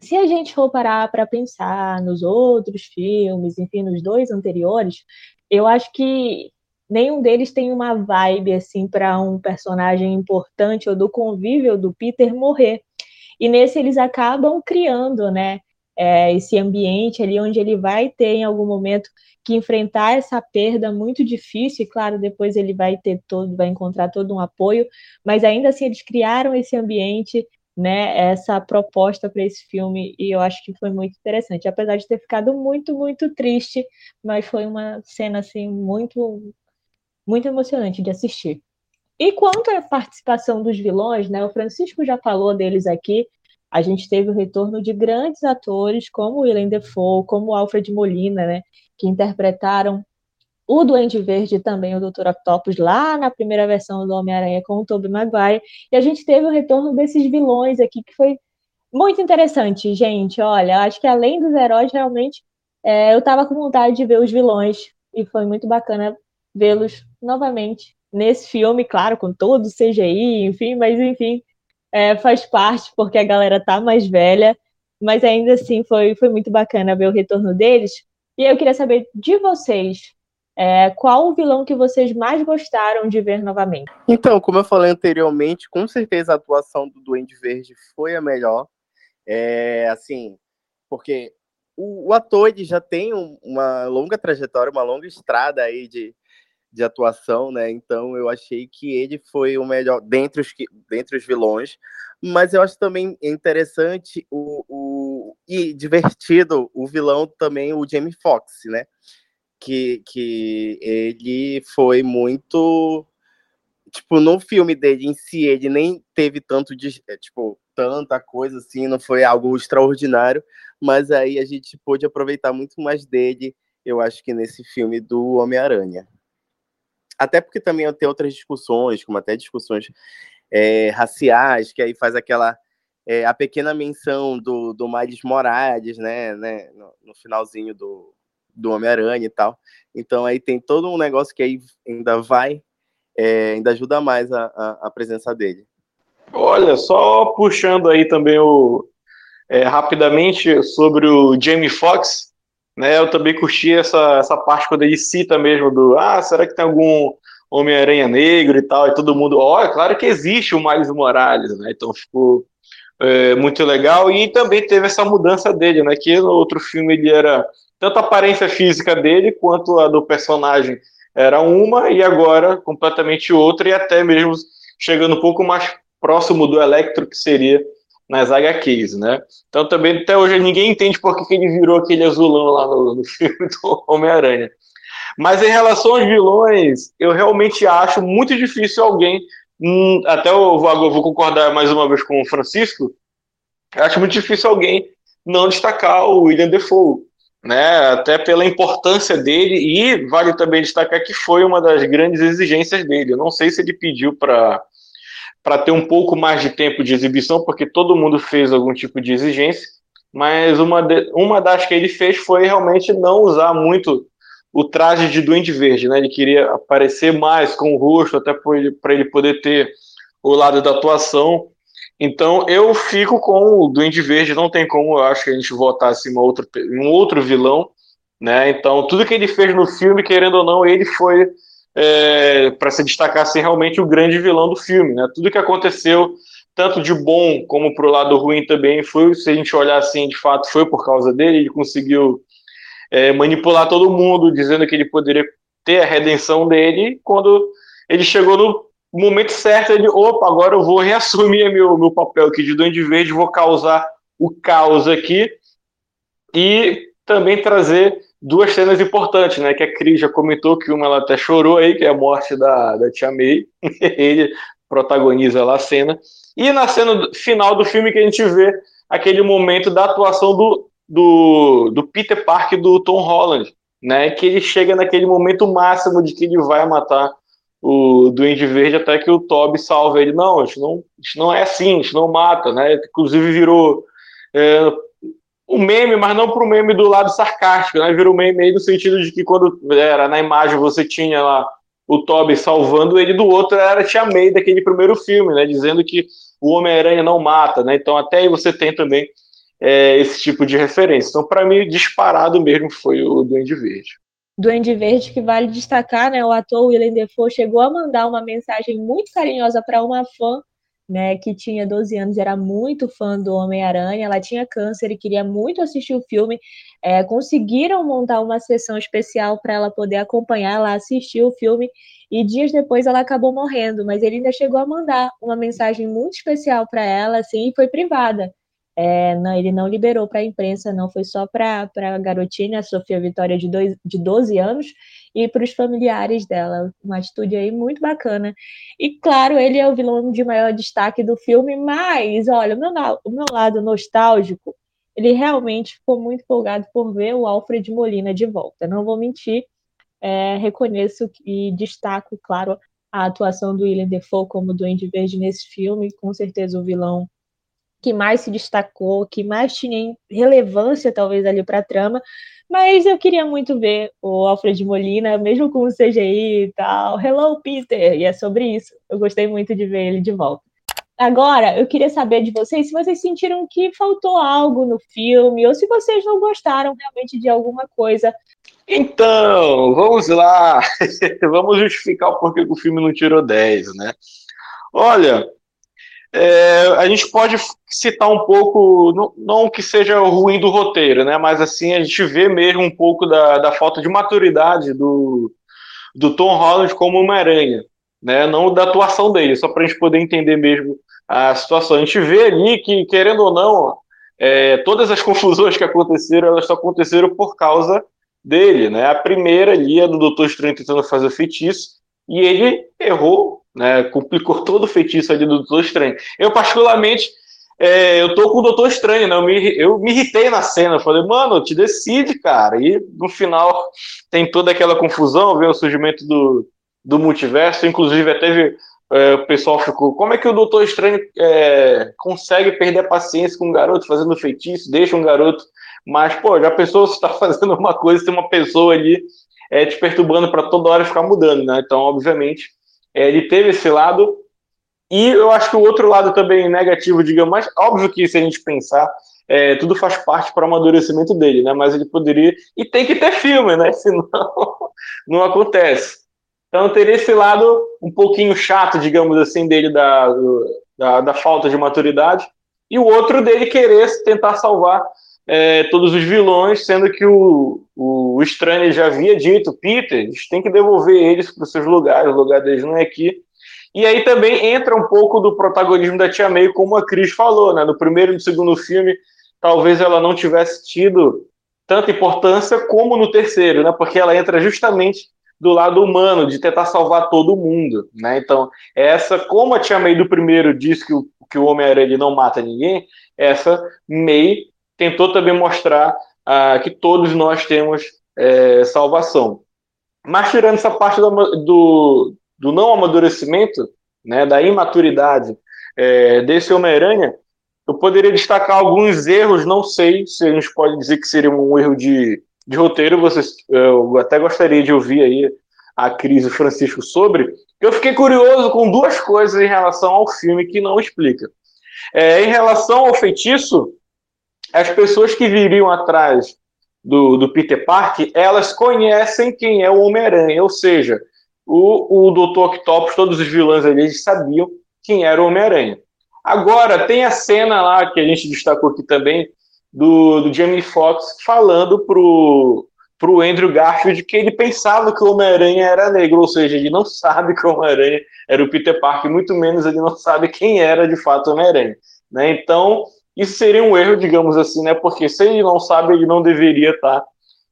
se a gente for parar para pensar nos outros filmes, enfim, nos dois anteriores, eu acho que nenhum deles tem uma vibe assim para um personagem importante ou do convívio do Peter morrer. E nesse eles acabam criando, né, é, esse ambiente ali onde ele vai ter em algum momento que enfrentar essa perda muito difícil. E claro, depois ele vai ter todo, vai encontrar todo um apoio, mas ainda assim eles criaram esse ambiente né, essa proposta para esse filme e eu acho que foi muito interessante, apesar de ter ficado muito, muito triste, mas foi uma cena assim muito muito emocionante de assistir. E quanto à participação dos vilões, né, o Francisco já falou deles aqui, a gente teve o retorno de grandes atores como Willem Dafoe, como Alfred Molina, né, que interpretaram o Duende Verde também, o Dr. Octopus, lá na primeira versão do Homem-Aranha com o Tobey Maguire, e a gente teve o retorno desses vilões aqui, que foi muito interessante, gente, olha, acho que além dos heróis, realmente, é, eu estava com vontade de ver os vilões, e foi muito bacana vê-los novamente nesse filme, claro, com todo o CGI, enfim, mas enfim, é, faz parte, porque a galera tá mais velha, mas ainda assim foi, foi muito bacana ver o retorno deles, e eu queria saber de vocês, é, qual o vilão que vocês mais gostaram de ver novamente? Então, como eu falei anteriormente, com certeza a atuação do Duende Verde foi a melhor. É, assim, porque o, o ator já tem um, uma longa trajetória, uma longa estrada aí de, de atuação, né? Então eu achei que ele foi o melhor dentre os, dentre os vilões. Mas eu acho também interessante o, o, e divertido o vilão também, o Jamie Foxx, né? que, que ele foi muito tipo no filme dele em si ele nem teve tanto de é, tipo tanta coisa assim não foi algo extraordinário mas aí a gente pôde aproveitar muito mais dele eu acho que nesse filme do Homem Aranha até porque também tem outras discussões como até discussões é, raciais que aí faz aquela é, a pequena menção do, do Miles Morales né, né no, no finalzinho do do Homem-Aranha e tal. Então aí tem todo um negócio que aí ainda vai, é, ainda ajuda mais a, a, a, presença dele. Olha, só puxando aí também o é, rapidamente sobre o Jamie Foxx, né? Eu também curti essa, essa parte quando ele cita mesmo do ah, será que tem algum Homem-Aranha negro e tal, e todo mundo, olha, é claro que existe o Miles Morales, né? Então ficou é, muito legal e também teve essa mudança dele, né? Que no outro filme ele era tanto a aparência física dele quanto a do personagem era uma e agora completamente outra e até mesmo chegando um pouco mais próximo do Electro que seria nas HQs, né? Então também até hoje ninguém entende por que, ele virou aquele azulão lá no, no filme do Homem-Aranha. Mas em relação aos vilões, eu realmente acho muito difícil alguém, hum, até eu vou, vou concordar mais uma vez com o Francisco, acho muito difícil alguém não destacar o William Defoe né, até pela importância dele, e vale também destacar que foi uma das grandes exigências dele. Eu não sei se ele pediu para para ter um pouco mais de tempo de exibição, porque todo mundo fez algum tipo de exigência, mas uma, de, uma das que ele fez foi realmente não usar muito o traje de Duende Verde, né? Ele queria aparecer mais com o rosto, até para ele, poder ter o lado da atuação então eu fico com o Duende Verde, não tem como, eu acho que a gente uma outra, um outro vilão, né? Então tudo que ele fez no filme, querendo ou não, ele foi é, para se destacar ser realmente o grande vilão do filme. Né? Tudo que aconteceu, tanto de bom como para o lado ruim também, foi, se a gente olhar assim, de fato, foi por causa dele. Ele conseguiu é, manipular todo mundo, dizendo que ele poderia ter a redenção dele. Quando ele chegou no momento certo, ele, opa, agora eu vou reassumir meu, meu papel aqui de Duende Verde, vou causar o caos aqui e também trazer duas cenas importantes, né? Que a Cris já comentou que uma ela até chorou aí, que é a morte da, da Tia May. Ele protagoniza lá a cena. E na cena final do filme que a gente vê aquele momento da atuação do, do, do Peter Parker do Tom Holland, né? Que ele chega naquele momento máximo de que ele vai matar o Duende Verde até que o Toby salva ele. Não, a gente não, a gente não é assim, a gente não mata, né? Inclusive virou é, um meme, mas não para o meme do lado sarcástico, né? Virou meme aí no sentido de que quando era na imagem você tinha lá o Toby salvando ele, do outro era a Tia May daquele primeiro filme, né? Dizendo que o Homem-Aranha não mata, né? Então até aí você tem também é, esse tipo de referência. Então, para mim, disparado mesmo foi o Duende Verde. Duende Verde, que vale destacar, né? O ator Willem Dafoe chegou a mandar uma mensagem muito carinhosa para uma fã né, que tinha 12 anos, era muito fã do Homem-Aranha, ela tinha câncer e queria muito assistir o filme. É, conseguiram montar uma sessão especial para ela poder acompanhar, ela assistiu o filme e dias depois ela acabou morrendo, mas ele ainda chegou a mandar uma mensagem muito especial para ela, assim, e foi privada. É, não, ele não liberou para a imprensa, não, foi só para a garotinha, a Sofia Vitória, de, dois, de 12 anos, e para os familiares dela. Uma atitude aí muito bacana. E claro, ele é o vilão de maior destaque do filme, mas olha, o meu, o meu lado nostálgico, ele realmente ficou muito empolgado por ver o Alfred Molina de volta. Não vou mentir, é, reconheço e destaco, claro, a atuação do William Defoe como Duende Verde nesse filme, com certeza o vilão que mais se destacou, que mais tinha relevância talvez ali para a trama, mas eu queria muito ver o Alfred Molina, mesmo com o CGI e tal. Hello, Peter! E é sobre isso. Eu gostei muito de ver ele de volta. Agora, eu queria saber de vocês se vocês sentiram que faltou algo no filme ou se vocês não gostaram realmente de alguma coisa. Então, vamos lá. vamos justificar o porquê que o filme não tirou 10, né? Olha, é, a gente pode citar um pouco, não, não, que seja ruim do roteiro, né? Mas assim, a gente vê mesmo um pouco da, da falta de maturidade do, do Tom Holland como Homem-Aranha, né? Não da atuação dele, só para a gente poder entender mesmo a situação. A gente vê ali que, querendo ou não, é, todas as confusões que aconteceram, elas só aconteceram por causa dele, né? A primeira ali é do Doutor Estranho tentando fazer o feitiço, e ele errou né? Complicou todo o feitiço ali do Doutor Estranho. Eu, particularmente, é, eu tô com o Doutor Estranho, né? Eu me, eu me irritei na cena. Eu falei, mano, te decide, cara. E no final tem toda aquela confusão, vem o surgimento do, do multiverso. Inclusive, até é, o pessoal ficou. Como é que o Doutor Estranho é, consegue perder a paciência com um garoto fazendo feitiço? Deixa um garoto. Mas, pô, já pensou se tá fazendo uma coisa, tem uma pessoa ali é, te perturbando para toda hora ficar mudando, né? Então, obviamente ele teve esse lado. E eu acho que o outro lado também negativo, digamos, mas óbvio que se a gente pensar, é, tudo faz parte para o amadurecimento dele, né? Mas ele poderia. E tem que ter filme, né? Senão não acontece. Então teria esse lado um pouquinho chato, digamos assim, dele da, da, da falta de maturidade. E o outro dele querer tentar salvar é, todos os vilões, sendo que o, o Strange já havia dito, Peter, gente tem que devolver eles para os seus lugares, o lugar deles não é aqui. E aí também entra um pouco do protagonismo da Tia May, como a Cris falou, né? No primeiro e no segundo filme, talvez ela não tivesse tido tanta importância como no terceiro, né? Porque ela entra justamente do lado humano, de tentar salvar todo mundo, né? Então, essa, como a Tia May do primeiro diz que o, que o Homem-Aranha não mata ninguém, essa May tentou também mostrar ah, que todos nós temos é, salvação. Mas tirando essa parte do, do, do não amadurecimento, né, da imaturidade é, desse Homem-Aranha, eu poderia destacar alguns erros, não sei se a gente pode dizer que seria um erro de, de roteiro, vocês, eu até gostaria de ouvir aí a Cris e o Francisco sobre. Eu fiquei curioso com duas coisas em relação ao filme que não explica. É, em relação ao feitiço, as pessoas que viriam atrás do, do Peter Parker, elas conhecem quem é o Homem-Aranha, ou seja, o, o Dr. Octopus, todos os vilões ali, eles sabiam quem era o Homem-Aranha. Agora, tem a cena lá que a gente destacou aqui também, do, do Jamie Foxx falando pro, pro Andrew Garfield que ele pensava que o Homem-Aranha era negro, ou seja, ele não sabe que o Homem-Aranha era o Peter Parker, muito menos ele não sabe quem era de fato o Homem-Aranha. Né? Então, isso seria um erro, digamos assim, né? Porque se ele não sabe, ele não deveria estar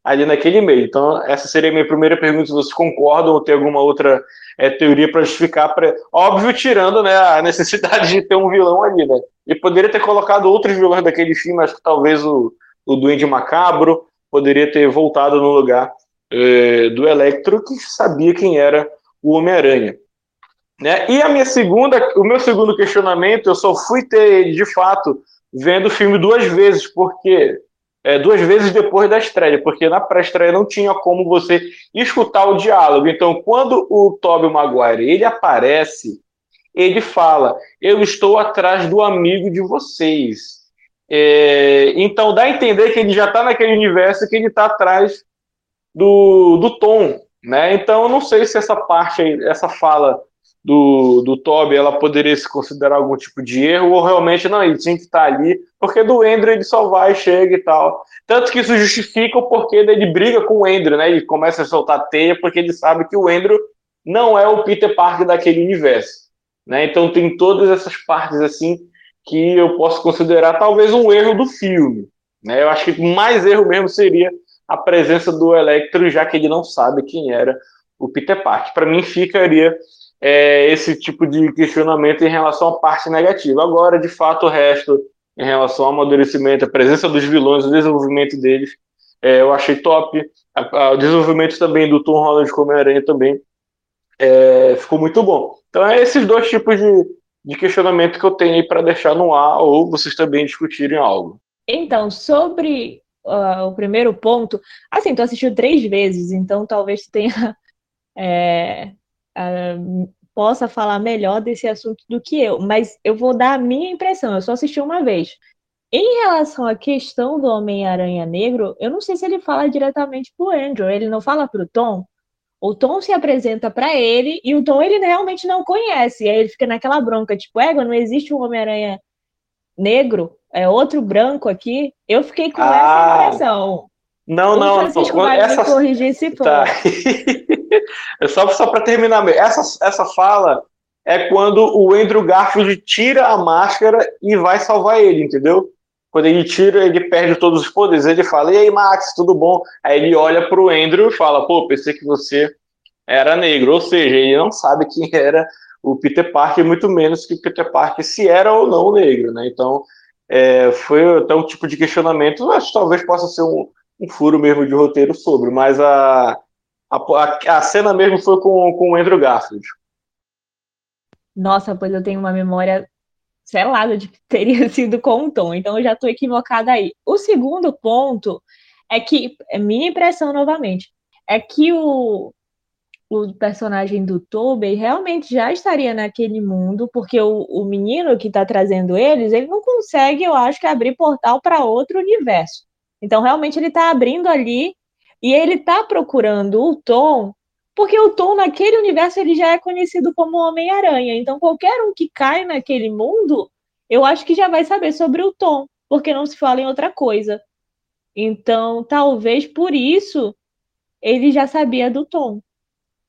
ali naquele meio. Então, essa seria a minha primeira pergunta, se vocês concordam ou tem alguma outra é, teoria para justificar, pra... óbvio, tirando né, a necessidade de ter um vilão ali, né? E poderia ter colocado outros vilões daquele filme, acho que talvez o, o Duende Macabro poderia ter voltado no lugar é, do Electro, que sabia quem era o Homem-Aranha. Né? E a minha segunda, o meu segundo questionamento, eu só fui ter de fato vendo o filme duas vezes, porque é, duas vezes depois da estreia, porque na pré-estreia não tinha como você escutar o diálogo. Então, quando o Tobey Maguire ele aparece, ele fala: "Eu estou atrás do amigo de vocês". É, então, dá a entender que ele já está naquele universo que ele está atrás do, do Tom, né? Então, eu não sei se essa parte, essa fala do, do Toby, ela poderia se considerar algum tipo de erro, ou realmente não, ele tinha que estar ali, porque do Andrew ele só vai, chega e tal. Tanto que isso justifica o porquê dele briga com o Andrew, né? Ele começa a soltar teia porque ele sabe que o Andrew não é o Peter Parker daquele universo. Né? Então tem todas essas partes assim que eu posso considerar talvez um erro do filme. Né? Eu acho que mais erro mesmo seria a presença do Electro, já que ele não sabe quem era o Peter Parker. Para mim ficaria é, esse tipo de questionamento em relação à parte negativa. Agora, de fato, o resto, em relação ao amadurecimento, a presença dos vilões, o desenvolvimento deles, é, eu achei top. A, a, o desenvolvimento também do Tom Holland como Aranha também é, ficou muito bom. Então, é esses dois tipos de, de questionamento que eu tenho aí para deixar no ar, ou vocês também discutirem algo. Então, sobre uh, o primeiro ponto, assim, tu assistiu três vezes, então talvez tu tenha é, uh, possa falar melhor desse assunto do que eu, mas eu vou dar a minha impressão, eu só assisti uma vez. Em relação à questão do Homem-Aranha Negro, eu não sei se ele fala diretamente pro Andrew, ele não fala pro Tom. O Tom se apresenta para ele e o Tom ele realmente não conhece. E aí ele fica naquela bronca, tipo, égua, não existe um Homem-Aranha negro, é outro branco aqui. Eu fiquei com ah, essa impressão. Não, o não, Francisco não. Vai essa... me corrigir se for. Tá. É só só para terminar, essa, essa fala é quando o Andrew Garfield tira a máscara e vai salvar ele, entendeu? Quando ele tira, ele perde todos os poderes. Ele fala: E aí, Max, tudo bom? Aí ele olha pro Andrew e fala: Pô, pensei que você era negro. Ou seja, ele não sabe quem era o Peter Parker, muito menos que o Peter Parker se era ou não negro, né? Então, é, foi até um tipo de questionamento. Acho que talvez possa ser um, um furo mesmo de roteiro sobre, mas a a, a, cena mesmo foi com, com o Andrew Garfield. Nossa, pois eu tenho uma memória selada de que teria sido com o Tom, então eu já estou equivocada aí. O segundo ponto é que, é minha impressão novamente, é que o, o personagem do Tobey realmente já estaria naquele mundo, porque o, o menino que está trazendo eles, ele não consegue, eu acho que, abrir portal para outro universo. Então, realmente, ele está abrindo ali e ele tá procurando o Tom, porque o Tom, naquele universo, ele já é conhecido como Homem-Aranha. Então, qualquer um que cai naquele mundo, eu acho que já vai saber sobre o Tom, porque não se fala em outra coisa. Então, talvez por isso ele já sabia do Tom.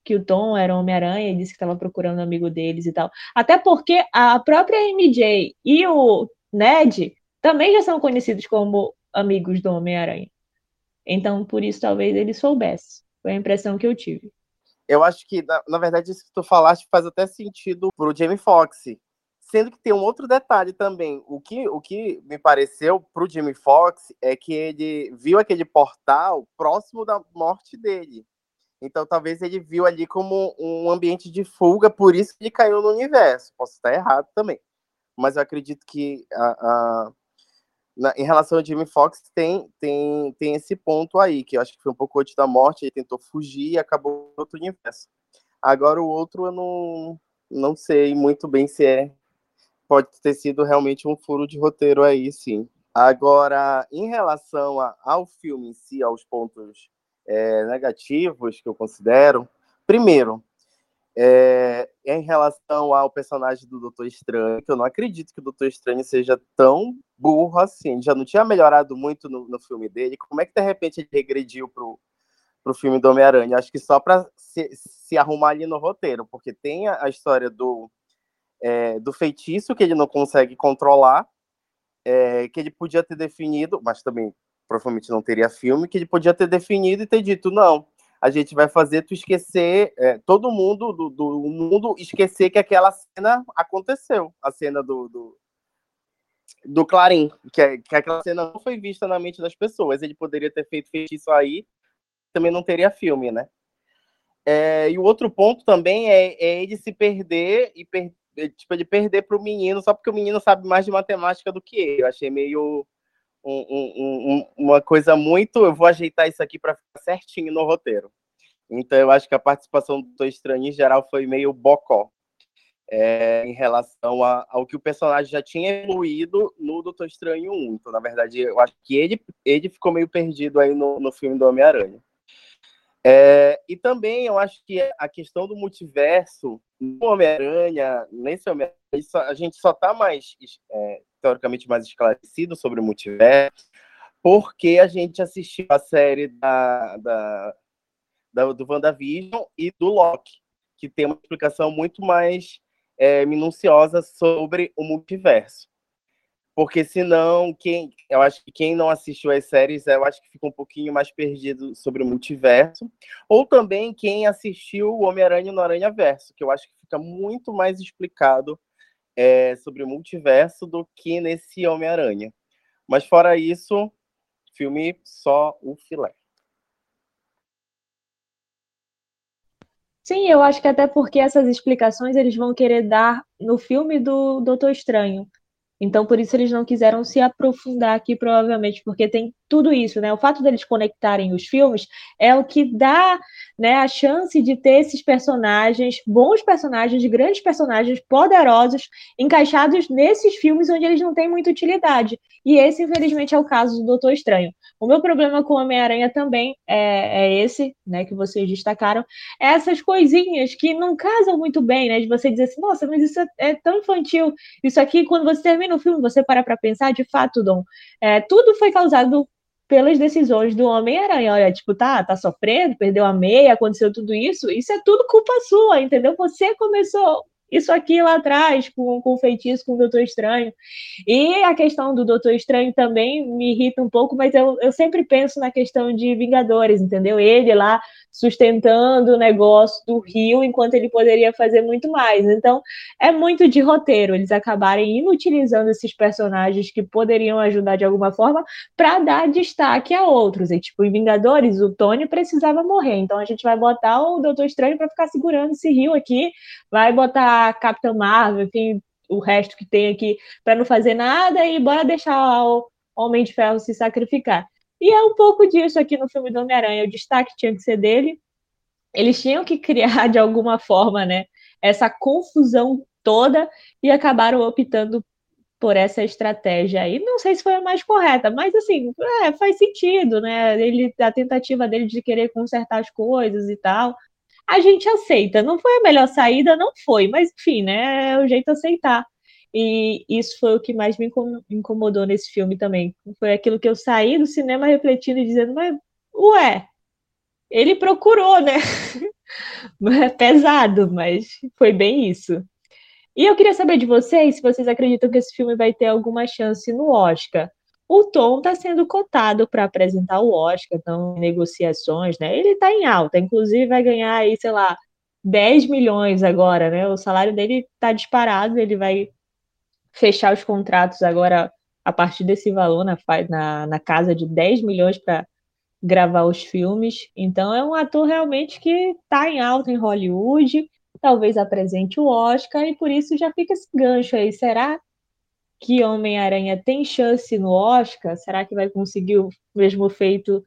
Que o Tom era Homem-Aranha, disse que estava procurando um amigo deles e tal. Até porque a própria MJ e o Ned também já são conhecidos como amigos do Homem-Aranha. Então, por isso, talvez ele soubesse. Foi a impressão que eu tive. Eu acho que, na, na verdade, isso que tu falaste faz até sentido pro Jamie Foxx. Sendo que tem um outro detalhe também. O que, o que me pareceu pro Jamie Foxx é que ele viu aquele portal próximo da morte dele. Então, talvez ele viu ali como um ambiente de fuga, por isso que ele caiu no universo. Posso estar errado também. Mas eu acredito que a, a na, em relação ao Jimmy Fox, tem, tem, tem esse ponto aí, que eu acho que foi um pouco antes da morte, ele tentou fugir e acabou outro universo. Agora o outro eu não, não sei muito bem se é. Pode ter sido realmente um furo de roteiro aí, sim. Agora, em relação a, ao filme em si, aos pontos é, negativos que eu considero, primeiro, É, em relação ao personagem do Doutor Estranho, que eu não acredito que o Doutor Estranho seja tão burro assim. Já não tinha melhorado muito no, no filme dele. Como é que de repente ele regrediu pro, pro filme do Homem-Aranha? Acho que só para se, se, arrumar ali no roteiro, porque tem a, a história do, é, do feitiço que ele não consegue controlar, é, que ele podia ter definido, mas também provavelmente não teria filme, que ele podia ter definido e ter dito, não, a gente vai fazer tu esquecer, é, todo mundo do, do, mundo esquecer que aquela cena aconteceu, a cena do, do, do Clarim, que, que aquela cena não foi vista na mente das pessoas. Ele poderia ter feito feitiço aí, também não teria filme, né? É, e o outro ponto também é, é ele se perder e per, é, tipo, ele perder para o menino só porque o menino sabe mais de matemática do que ele. Eu achei meio um, um, um, uma coisa muito. Eu vou ajeitar isso aqui para ficar certinho no roteiro. Então, eu acho que a participação do Estranho, em geral, foi meio bocó. É, em relação a, ao que o personagem já tinha evoluído no Doutor Estranho 1. Então, na verdade, eu acho que ele, ele ficou meio perdido aí no, no filme do Homem-Aranha. É, e também eu acho que a questão do multiverso no Homem-Aranha, nesse Homem-Aranha, a gente só está mais, é, teoricamente, mais esclarecido sobre o multiverso, porque a gente assistiu a série da, da, da, do WandaVision e do Loki, que tem uma explicação muito mais é, minuciosa sobre o multiverso. Porque senão, quem, eu acho que quem não assistiu as séries, eu acho que fica um pouquinho mais perdido sobre o multiverso. Ou também quem assistiu o Homem-Aranha no Aranha Verso, que eu acho que fica muito mais explicado é, sobre o multiverso do que nesse Homem-Aranha. Mas fora isso, filme só o filé. Sim, eu acho que até porque essas explicações eles vão querer dar no filme do Doutor Estranho. Então, por isso eles não quiseram se aprofundar aqui, provavelmente, porque tem tudo isso, né? O fato deles conectarem os filmes é o que dá né, a chance de ter esses personagens, bons personagens, grandes personagens, poderosos, encaixados nesses filmes onde eles não têm muita utilidade. E esse, infelizmente, é o caso do Doutor Estranho. O meu problema com Homem-Aranha também é, é, esse, né, que vocês destacaram, é essas coisinhas que não casam muito bem, né, de você dizer assim, nossa, mas isso é, é tão infantil, isso aqui, quando você termina o filme, você para para pensar, de fato, Dom, é, tudo foi causado pelas decisões do Homem-Aranha. Olha, tipo, tá, tá sofrendo, perdeu a meia, aconteceu tudo isso, isso é tudo culpa sua, entendeu? Você começou isso aqui lá atrás, com, com o feitiço, com o Doutor Estranho. E a questão do Doutor Estranho também me irrita um pouco, mas eu, eu sempre penso na questão de Vingadores, entendeu? Ele lá sustentando o negócio do Rio, enquanto ele poderia fazer muito mais. Então, é muito de roteiro, eles acabarem inutilizando esses personagens que poderiam ajudar de alguma forma para dar destaque a outros. E, tipo, em Vingadores, o Tony precisava morrer, então a gente vai botar o Doutor Estranho para ficar segurando esse Rio aqui, vai botar Capitã Marvel, enfim, o resto que tem aqui para não fazer nada e bora deixar o Homem de Ferro se sacrificar. E é um pouco disso aqui no filme do Homem-Aranha. O destaque tinha que ser dele. Eles tinham que criar de alguma forma, né, essa confusão toda e acabaram optando por essa estratégia aí. Não sei se foi a mais correta, mas assim, é, faz sentido, né? Ele, a tentativa dele de querer consertar as coisas e tal. A gente aceita. Não foi a melhor saída, não foi, mas enfim, né? É o jeito aceitar. E isso foi o que mais me incomodou nesse filme também. Foi aquilo que eu saí do cinema refletindo e dizendo, mas, ué, ele procurou, né? É pesado, mas foi bem isso. E eu queria saber de vocês se vocês acreditam que esse filme vai ter alguma chance no Oscar. O Tom está sendo cotado para apresentar o Oscar, estão em negociações, né? Ele está em alta, inclusive vai ganhar aí, sei lá, 10 milhões agora, né? O salário dele está disparado, ele vai fechar os contratos agora a partir desse valor na, na, na casa de 10 milhões para gravar os filmes. Então é um ator realmente que está em alta em Hollywood, talvez apresente o Oscar, e por isso já fica esse gancho aí. Será que Homem-Aranha tem chance no Oscar? Será que vai conseguir o mesmo feito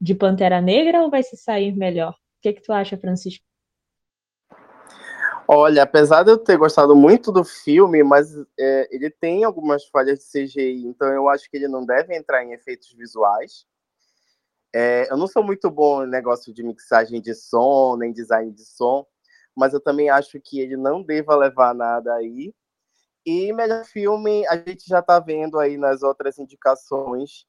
de Pantera Negra ou vai se sair melhor? O que, que tu acha, Francisco? Olha, apesar de eu ter gostado muito do filme, mas é, ele tem algumas falhas de CGI, então eu acho que ele não deve entrar em efeitos visuais. É, eu não sou muito bom em negócio de mixagem de som, nem design de som, mas eu também acho que ele não deva levar nada aí. E melhor filme, a gente já está vendo aí nas outras indicações.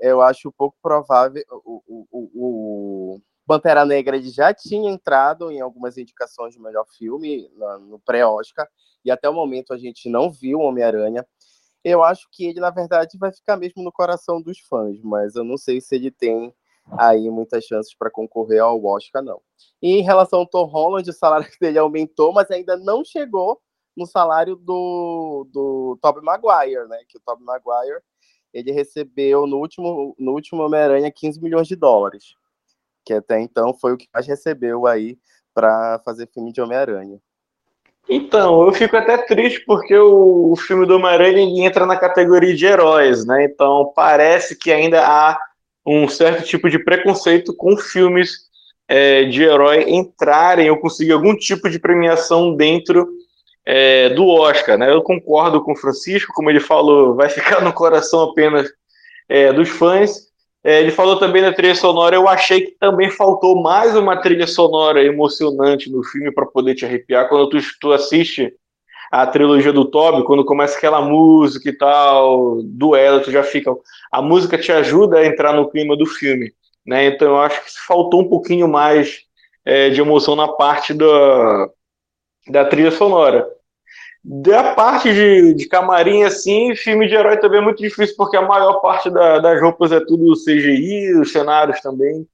Eu acho pouco provável. O, o, o, Pantera Negra já tinha entrado em algumas indicações de melhor filme no pré-Oscar, e até o momento a gente não viu Homem-Aranha. Eu acho que ele, na verdade, vai ficar mesmo no coração dos fãs, mas eu não sei se ele tem aí muitas chances para concorrer ao Oscar, não. E em relação ao Tom Holland, o salário dele aumentou, mas ainda não chegou no salário do, do Tobey Maguire, né? Que o Tobey Maguire ele recebeu no último, no último Homem-Aranha 15 milhões de dólares, que até então foi o que mais recebeu aí para fazer filme de Homem-Aranha. Então, eu fico até triste porque o, o filme do Homem-Aranha entra na categoria de heróis, né? Então parece que ainda há um certo tipo de preconceito com filmes é, de herói entrarem ou conseguir algum tipo de premiação dentro é, do Oscar, né? Eu concordo com o Francisco, como ele falou, vai ficar no coração apenas é, dos fãs. É, ele falou também da trilha sonora, eu achei que também faltou mais uma trilha sonora emocionante no filme para poder te arrepiar. Quando tu, tu assiste a trilogia do Toby, quando começa aquela música e tal, duelo, tu já fica. A música te ajuda a entrar no clima do filme. Né? Então eu acho que faltou um pouquinho mais é, de emoção na parte da, da trilha sonora. Da parte de, de camarim, assim, filme de herói também é muito difícil, porque a maior parte da, das roupas é tudo CGI, os cenários também.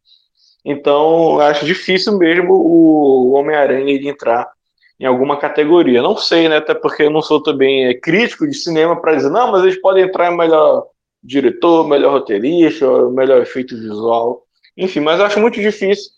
Então, acho difícil mesmo o Homem-Aranha entrar em alguma categoria. Não sei, né? Até porque eu não sou também é, crítico de cinema para dizer, não, mas eles podem entrar em melhor diretor, melhor roteirista, melhor efeito visual. Enfim, mas acho muito difícil.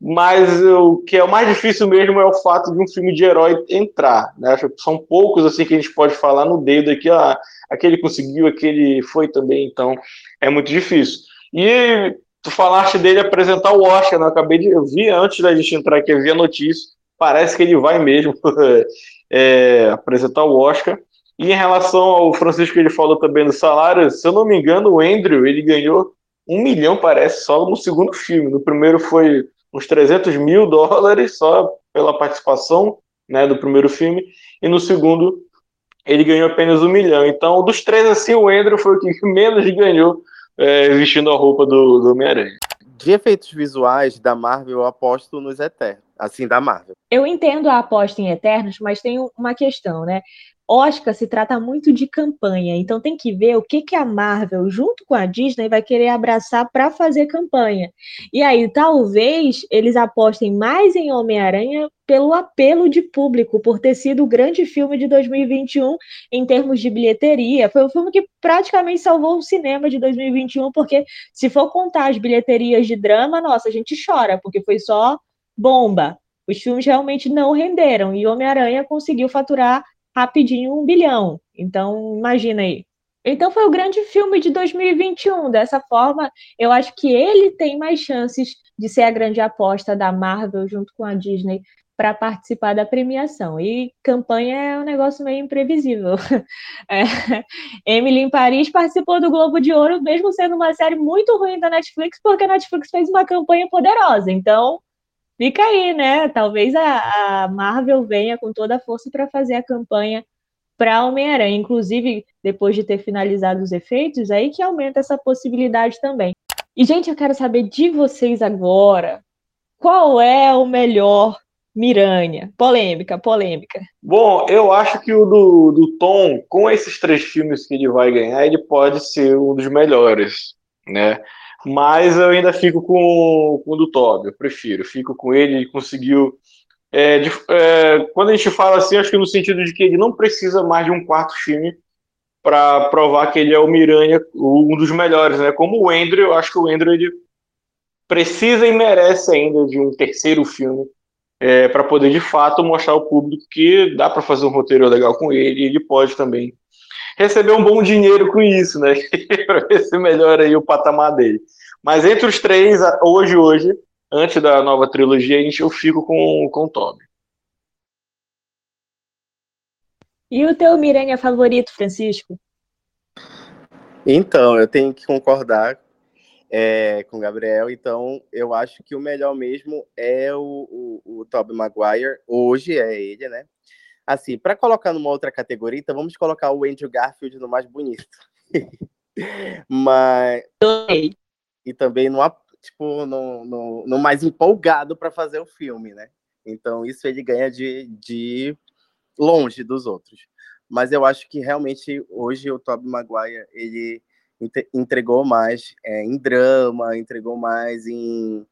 Mas o que é o mais difícil mesmo é o fato de um filme de herói entrar. Né? São poucos assim que a gente pode falar no dedo aqui, ah, aquele conseguiu, aquele foi também, então é muito difícil. E tu falaste dele apresentar o Oscar, né? eu acabei de eu vi antes da gente entrar aqui, eu vi a notícia parece que ele vai mesmo é, apresentar o Oscar. E em relação ao Francisco, ele falou também do salário, se eu não me engano, o Andrew, ele ganhou um milhão, parece, só no segundo filme. No primeiro foi uns 300 mil dólares, só pela participação né, do primeiro filme. E no segundo, ele ganhou apenas um milhão. Então, dos três, assim, o Andrew foi o que menos ganhou é, vestindo a roupa do, do Homem-Aranha. De efeitos visuais da Marvel, eu aposto nos Eternos assim, da Marvel. Eu entendo a aposta em Eternos, mas tem uma questão, né? Oscar se trata muito de campanha, então tem que ver o que, que a Marvel, junto com a Disney, vai querer abraçar para fazer campanha. E aí, talvez eles apostem mais em Homem-Aranha pelo apelo de público, por ter sido o grande filme de 2021 em termos de bilheteria. Foi um filme que praticamente salvou o cinema de 2021, porque se for contar as bilheterias de drama, nossa, a gente chora, porque foi só bomba. Os filmes realmente não renderam e Homem-Aranha conseguiu faturar rapidinho um bilhão. Então, imagina aí. Então foi o grande filme de 2021. Dessa forma, eu acho que ele tem mais chances de ser a grande aposta da Marvel junto com a Disney para participar da premiação. E campanha é um negócio meio imprevisível. É. Emily em Paris participou do Globo de Ouro, mesmo sendo uma série muito ruim da Netflix, porque a Netflix fez uma campanha poderosa. Então, Fica aí, né? Talvez a, a Marvel venha com toda a força para fazer a campanha para Homem-Aranha. Inclusive, depois de ter finalizado os efeitos, aí que aumenta essa possibilidade também. E, gente, eu quero saber de vocês agora. Qual é o melhor Miranha? Polêmica, polêmica. Bom, eu acho que o do, do Tom, com esses três filmes que ele vai ganhar, ele pode ser um dos melhores, né? Mas eu ainda fico com, com o do Toby, eu prefiro, fico com ele, ele conseguiu. É, de, é, quando a gente fala assim, acho que no sentido de que ele não precisa mais de um quarto filme para provar que ele é o Miranha, um dos melhores, né? Como o Andrew, eu acho que o Andrew ele precisa e merece ainda de um terceiro filme é, para poder de fato mostrar ao público que dá para fazer um roteiro legal com ele e ele pode também receber um bom dinheiro com isso, né? para ver se melhora aí o patamar dele. Mas entre os três, hoje, hoje, antes da nova trilogia, a gente, eu fico com, com o Toby. E o teu Miranha favorito, Francisco? Então, eu tenho que concordar. é, com o Gabriel. Então, eu acho que o melhor mesmo é o, o, o Tobey Maguire. Hoje é ele, né? Assim, para colocar numa outra categoria, então vamos colocar o Andrew Garfield no mais bonito. Mas. E também no, tipo, no, no, no mais empolgado para fazer o filme, né? Então, isso ele ganha de, de longe dos outros. Mas eu acho que realmente hoje o Tobey Maguire ele entregou mais é, em drama, entregou mais em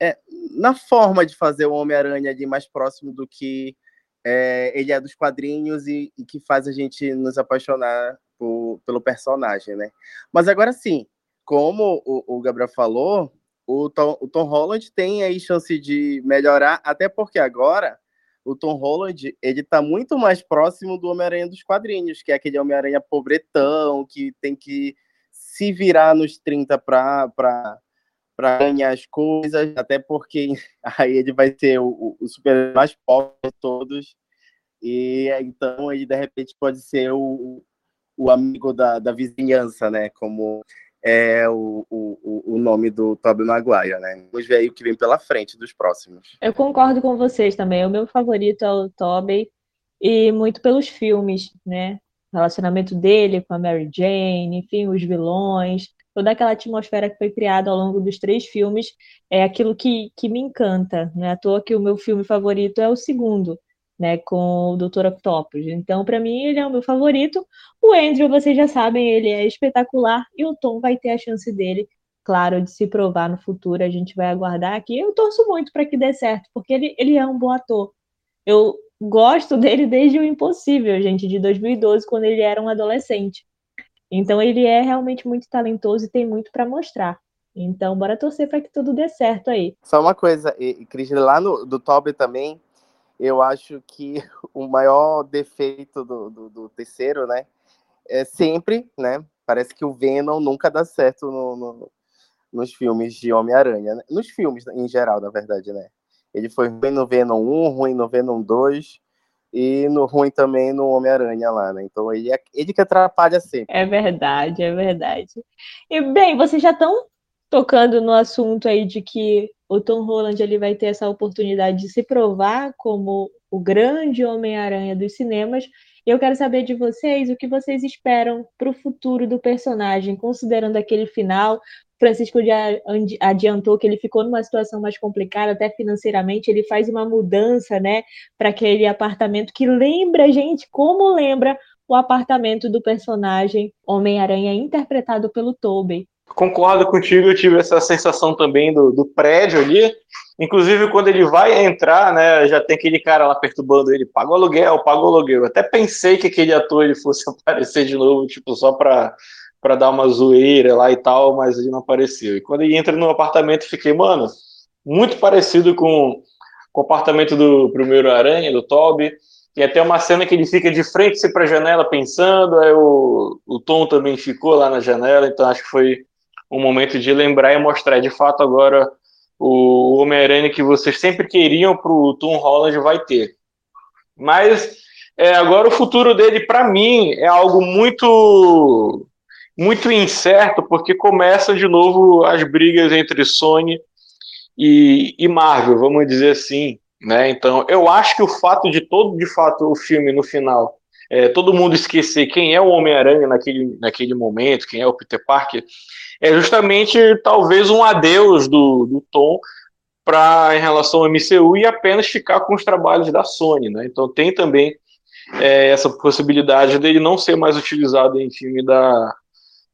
é, na forma de fazer o Homem-Aranha ali mais próximo do que é, ele é dos quadrinhos e, e, que faz a gente nos apaixonar por, pelo personagem, né? Mas agora sim, como o, o Gabriel falou, o Tom, o Tom Holland tem aí chance de melhorar, até porque agora o Tom Holland ele tá muito mais próximo do Homem-Aranha dos quadrinhos, que é aquele Homem-Aranha pobretão, que tem que se virar nos 30 para ganhar as coisas, até porque aí ele vai ser o, o super mais pobre de todos, e então ele de repente pode ser o, o amigo da, da vizinhança, né? Como é o, o, o nome do Tobey Maguire, né? Vamos ver aí o que vem pela frente dos próximos. Eu concordo com vocês também. O meu favorito é o Tobey, e muito pelos filmes, né? O relacionamento dele com a Mary Jane, enfim, os vilões, toda aquela atmosfera que foi criada ao longo dos três filmes é aquilo que, que me encanta. Não é à toa que o meu filme favorito é o segundo, né, com o Dr. Octopus. Então, para mim, ele é o meu favorito. O Andrew, vocês já sabem, ele é espetacular e o Tom vai ter a chance dele, claro, de se provar no futuro. A gente vai aguardar aqui. Eu torço muito para que dê certo, porque ele, ele é um bom ator. Eu gosto dele desde o Impossível, gente, de 2012, quando ele era um adolescente. Então, ele é realmente muito talentoso e tem muito para mostrar. Então, bora torcer para que tudo dê certo aí. Só uma coisa, Cris, lá no, do Toby também, eu acho que o maior defeito do, do, do, terceiro, né, é sempre, né, parece que o Venom nunca dá certo no, no, nos filmes de Homem-Aranha, né? nos filmes em geral, na verdade, né. Ele foi ruim no Venom 1, ruim no Venom 2 e no ruim também no Homem-Aranha lá, né? Então ele, é, ele que atrapalha sempre. É verdade, é verdade. E bem, vocês já estão tocando no assunto aí de que o Tom Holland ele vai ter essa oportunidade de se provar como o grande Homem-Aranha dos cinemas. Eu quero saber de vocês o que vocês esperam para o futuro do personagem, considerando aquele final. Francisco já adiantou que ele ficou numa situação mais complicada, até financeiramente. Ele faz uma mudança, né, para aquele apartamento que lembra, gente, como lembra o apartamento do personagem Homem-Aranha interpretado pelo Tobey. Concordo contigo, eu tive essa sensação também do, do prédio ali. Inclusive, quando ele vai entrar, né, já tem aquele cara lá perturbando ele, paga o aluguel, paga o aluguel. Até pensei que aquele ator ele fosse aparecer de novo, tipo, só para para dar uma zoeira lá e tal, mas ele não apareceu. E quando ele entra no apartamento, fiquei, mano, muito parecido com, com o apartamento do primeiro Aranha, do Toby. E até uma cena que ele fica de frente para a janela pensando, aí o, o Tom também ficou lá na janela, então acho que foi um momento de lembrar e mostrar de fato agora o Homem-Aranha que vocês sempre queriam para o Tom Holland vai ter. Mas é, agora o futuro dele, para mim, é algo muito muito incerto, porque começam de novo as brigas entre Sony e, e Marvel, vamos dizer assim. Né? Então, eu acho que o fato de todo, de fato, o filme no final, é, todo mundo esquecer quem é o Homem-Aranha naquele, naquele momento, quem é o Peter Parker, é justamente talvez um adeus do, do Tom para em relação ao MCU e apenas ficar com os trabalhos da Sony, né? Então tem também é, essa possibilidade dele não ser mais utilizado em filme da,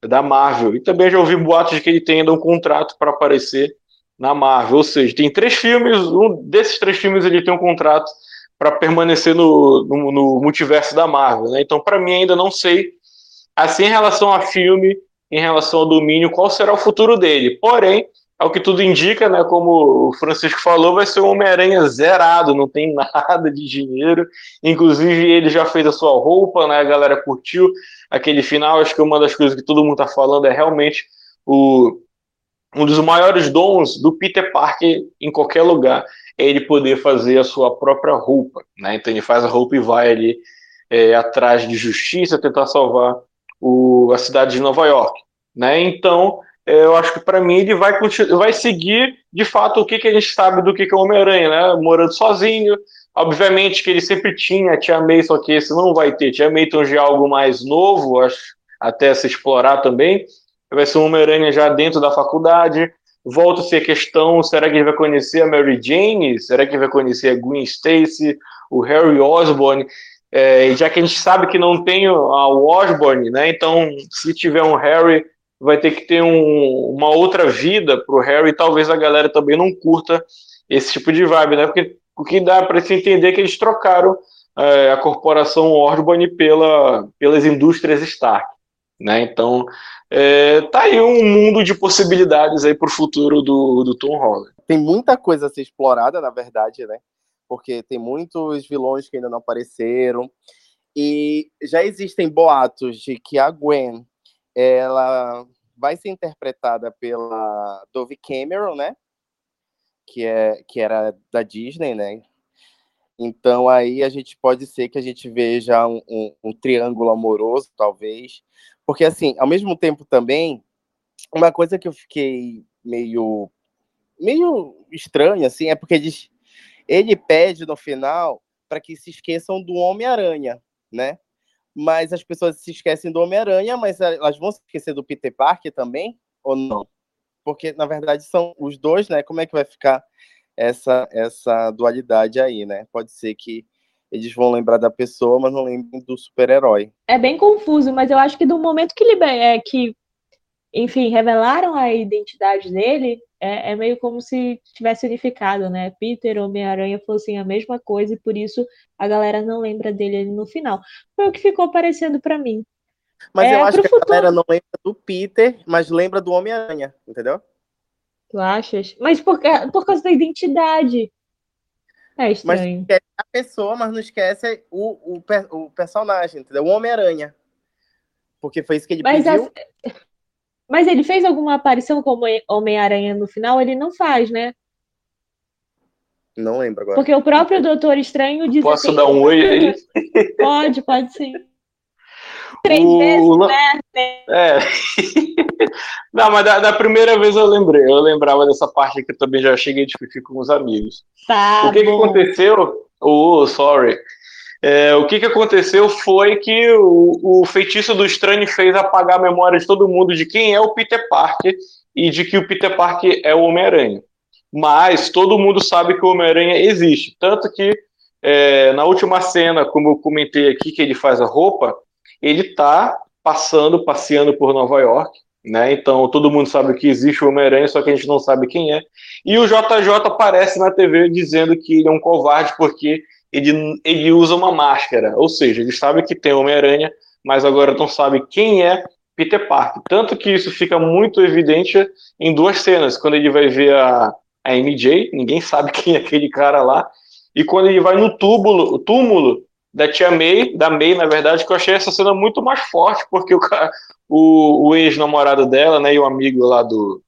da Marvel. E também já ouvi boatos de que ele tem ainda um contrato para aparecer na Marvel. Ou seja, tem três filmes, um desses três filmes ele tem um contrato para permanecer no, no, no, multiverso da Marvel. Né? Então, para mim, ainda não sei, assim, em relação a filme, em relação ao domínio, qual será o futuro dele. Porém, ao que tudo indica, né, como o Francisco falou, vai ser um Homem-Aranha zerado, não tem nada de dinheiro. Inclusive, ele já fez a sua roupa, né, a galera curtiu aquele final. Acho que uma das coisas que todo mundo está falando é realmente o, um dos maiores dons do Peter Parker em qualquer lugar é ele poder fazer a sua própria roupa. Né? Então, ele faz a roupa e vai ali é, atrás de justiça, tentar salvar o, a cidade de Nova York. Né? Então, é, eu acho que para mim ele vai, vai seguir de fato o que, que a gente sabe do que, que é o Homem-Aranha, né? Morando sozinho. Obviamente que ele sempre tinha Tia May, só que esse não vai ter. Tia May é algo mais novo, acho, até se explorar também. Vai ser um Homem-Aranha já dentro da faculdade. Volta a questão: será que ele vai conhecer a Mary Jane? Será que ele vai conhecer a Gwen Stacy? O Harry Osborn? É, já que a gente sabe que não tem a Osborn, né? Então, se tiver um Harry, vai ter que ter um, uma outra vida pro Harry. Talvez a galera também não curta esse tipo de vibe, né? Porque o que dá para se entender que eles trocaram é, a corporação Osborn pela, pelas indústrias Stark, né? Então, é, tá aí um mundo de possibilidades aí para o futuro do, do Tom Holland. Tem muita coisa a ser explorada, na verdade, né? Porque tem muitos vilões que ainda não apareceram. E já existem boatos de que a Gwen ela vai ser interpretada pela Dove Cameron, né? Que, é, que era da Disney, né? Então aí a gente pode ser que a gente veja um, um, um triângulo amoroso, talvez. Porque, assim, ao mesmo tempo também, uma coisa que eu fiquei meio, meio estranho, assim, é porque ele, ele pede no final para que se esqueçam do Homem-Aranha, né? mas as pessoas se esquecem do Homem-Aranha, mas elas vão se esquecer do Peter Parker também, ou não? Porque, na verdade, são os dois, né? Como é que vai ficar essa, essa dualidade aí, né? Pode ser que eles vão lembrar da pessoa, mas não lembrem do super-herói. É bem confuso, mas eu acho que do momento que, liber... é, que enfim, revelaram a identidade dele, é, é, meio como se tivesse unificado, né? Peter Homem-Aranha fossem a mesma coisa e por isso a galera não lembra dele no final. Foi o que ficou parecendo para mim. Mas é, eu acho que futuro... a galera não lembra do Peter, mas lembra do Homem-Aranha, entendeu? Tu achas? Mas por, por causa da identidade. É estranho. Mas esquece a pessoa, mas não esquece o, o, o personagem, entendeu? O Homem-Aranha. Porque foi isso que ele mas pediu. Mas ele fez alguma aparição como Homem-Aranha no final? Ele não faz, né? Não lembro agora. Porque o próprio Doutor Estranho diz Posso assim, dar um oi aí? Pode, pode sim. Três o... vezes, né? É. Não, mas da, da, primeira vez eu lembrei. Eu lembrava dessa parte que eu também já cheguei a discutir com os amigos. Tá o que, que aconteceu? Oh, sorry. É, o que, que aconteceu foi que o, o feitiço do estranho fez apagar a memória de todo mundo de quem é o Peter Parker e de que o Peter Parker é o Homem-Aranha. Mas todo mundo sabe que o Homem-Aranha existe. Tanto que é, na última cena, como eu comentei aqui, que ele faz a roupa, ele está passando, passeando por Nova York. Né? Então todo mundo sabe que existe o Homem-Aranha, só que a gente não sabe quem é. E o JJ aparece na TV dizendo que ele é um covarde porque ele, ele usa uma máscara, ou seja, ele sabe que tem Homem-Aranha, mas agora não sabe quem é Peter Parker. Tanto que isso fica muito evidente em duas cenas, quando ele vai ver a, a MJ, ninguém sabe quem é aquele cara lá, e quando ele vai no túmulo, túmulo da tia May, da May, na verdade, que eu achei essa cena muito mais forte, porque o, o, o ex-namorado dela, né, e o amigo lá do,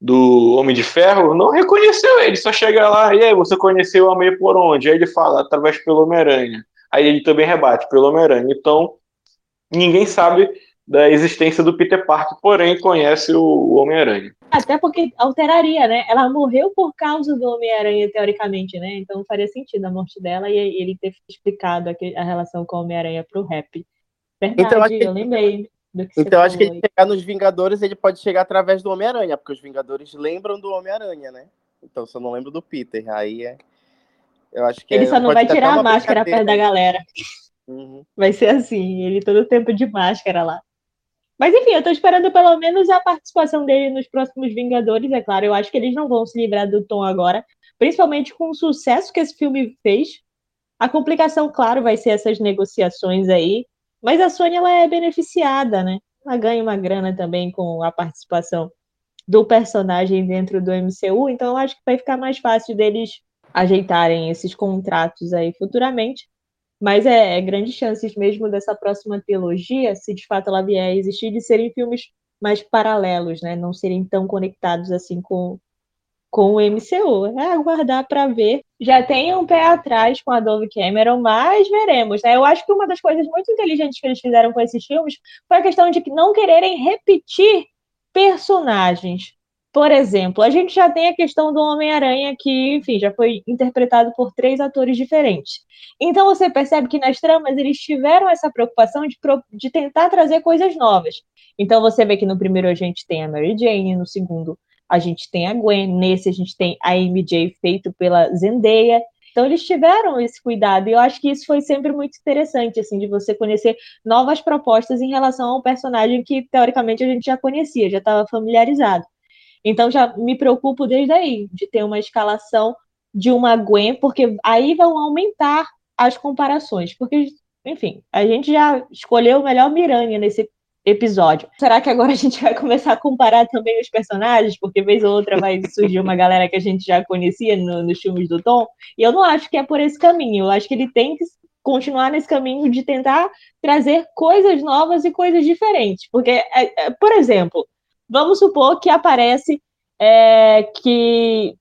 do Homem de Ferro, não reconheceu ele, só chega lá, e aí, você conheceu o Homem por onde? Aí ele fala, através pelo Homem-Aranha. Aí ele também rebate, pelo Homem-Aranha. Então, ninguém sabe da existência do Peter Parker, porém conhece o Homem-Aranha. Até porque alteraria, né? Ela morreu por causa do Homem-Aranha, teoricamente, né? Então faria sentido a morte dela e ele ter explicado a relação com o Homem-Aranha pro rap. Verdade, então, eu lembrei então acho que ele chegar nos Vingadores, ele pode chegar através do Homem-Aranha, porque os Vingadores lembram do Homem-Aranha, né? Então só não lembro do Peter. Aí é. Eu acho que ele é... só não vai tirar a máscara perto da galera. Uhum. Vai ser assim, ele todo tempo de máscara lá. Mas enfim, eu tô esperando pelo menos a participação dele nos próximos Vingadores, é claro. Eu acho que eles não vão se livrar do Tom agora, principalmente com o sucesso que esse filme fez. A complicação, claro, vai ser essas negociações aí. Mas a Sony ela é beneficiada, né? Ela ganha uma grana também com a participação do personagem dentro do MCU, então eu acho que vai ficar mais fácil deles ajeitarem esses contratos aí futuramente. Mas é, é grandes chances mesmo dessa próxima trilogia, se de fato ela vier a existir, de serem filmes mais paralelos, né? Não serem tão conectados assim com, com o MCU. É aguardar para ver. Já tem um pé atrás com a Dove Cameron, mas veremos. Né? Eu acho que uma das coisas muito inteligentes que eles fizeram com esses filmes foi a questão de não quererem repetir personagens. Por exemplo, a gente já tem a questão do Homem-Aranha, que, enfim, já foi interpretado por três atores diferentes. Então você percebe que nas tramas eles tiveram essa preocupação de, de tentar trazer coisas novas. Então você vê que no primeiro a gente tem a Mary Jane, no segundo a gente tem a Gwen, nesse a gente tem a MJ feito pela Zendaya. Então eles tiveram esse cuidado e eu acho que isso foi sempre muito interessante, assim, de você conhecer novas propostas em relação ao personagem que teoricamente a gente já conhecia, já estava familiarizado. Então já me preocupo desde aí de ter uma escalação de uma Gwen, porque aí vão aumentar as comparações, porque enfim, a gente já escolheu o melhor Miranha nesse episódio. Será que agora a gente vai começar a comparar também os personagens? Porque vez ou outra vai surgir uma galera que a gente já conhecia no, nos filmes do Tom. E eu não acho que é por esse caminho. Eu acho que ele tem que continuar nesse caminho de tentar trazer coisas novas e coisas diferentes. Porque, é, é, por exemplo, vamos supor que aparece é, que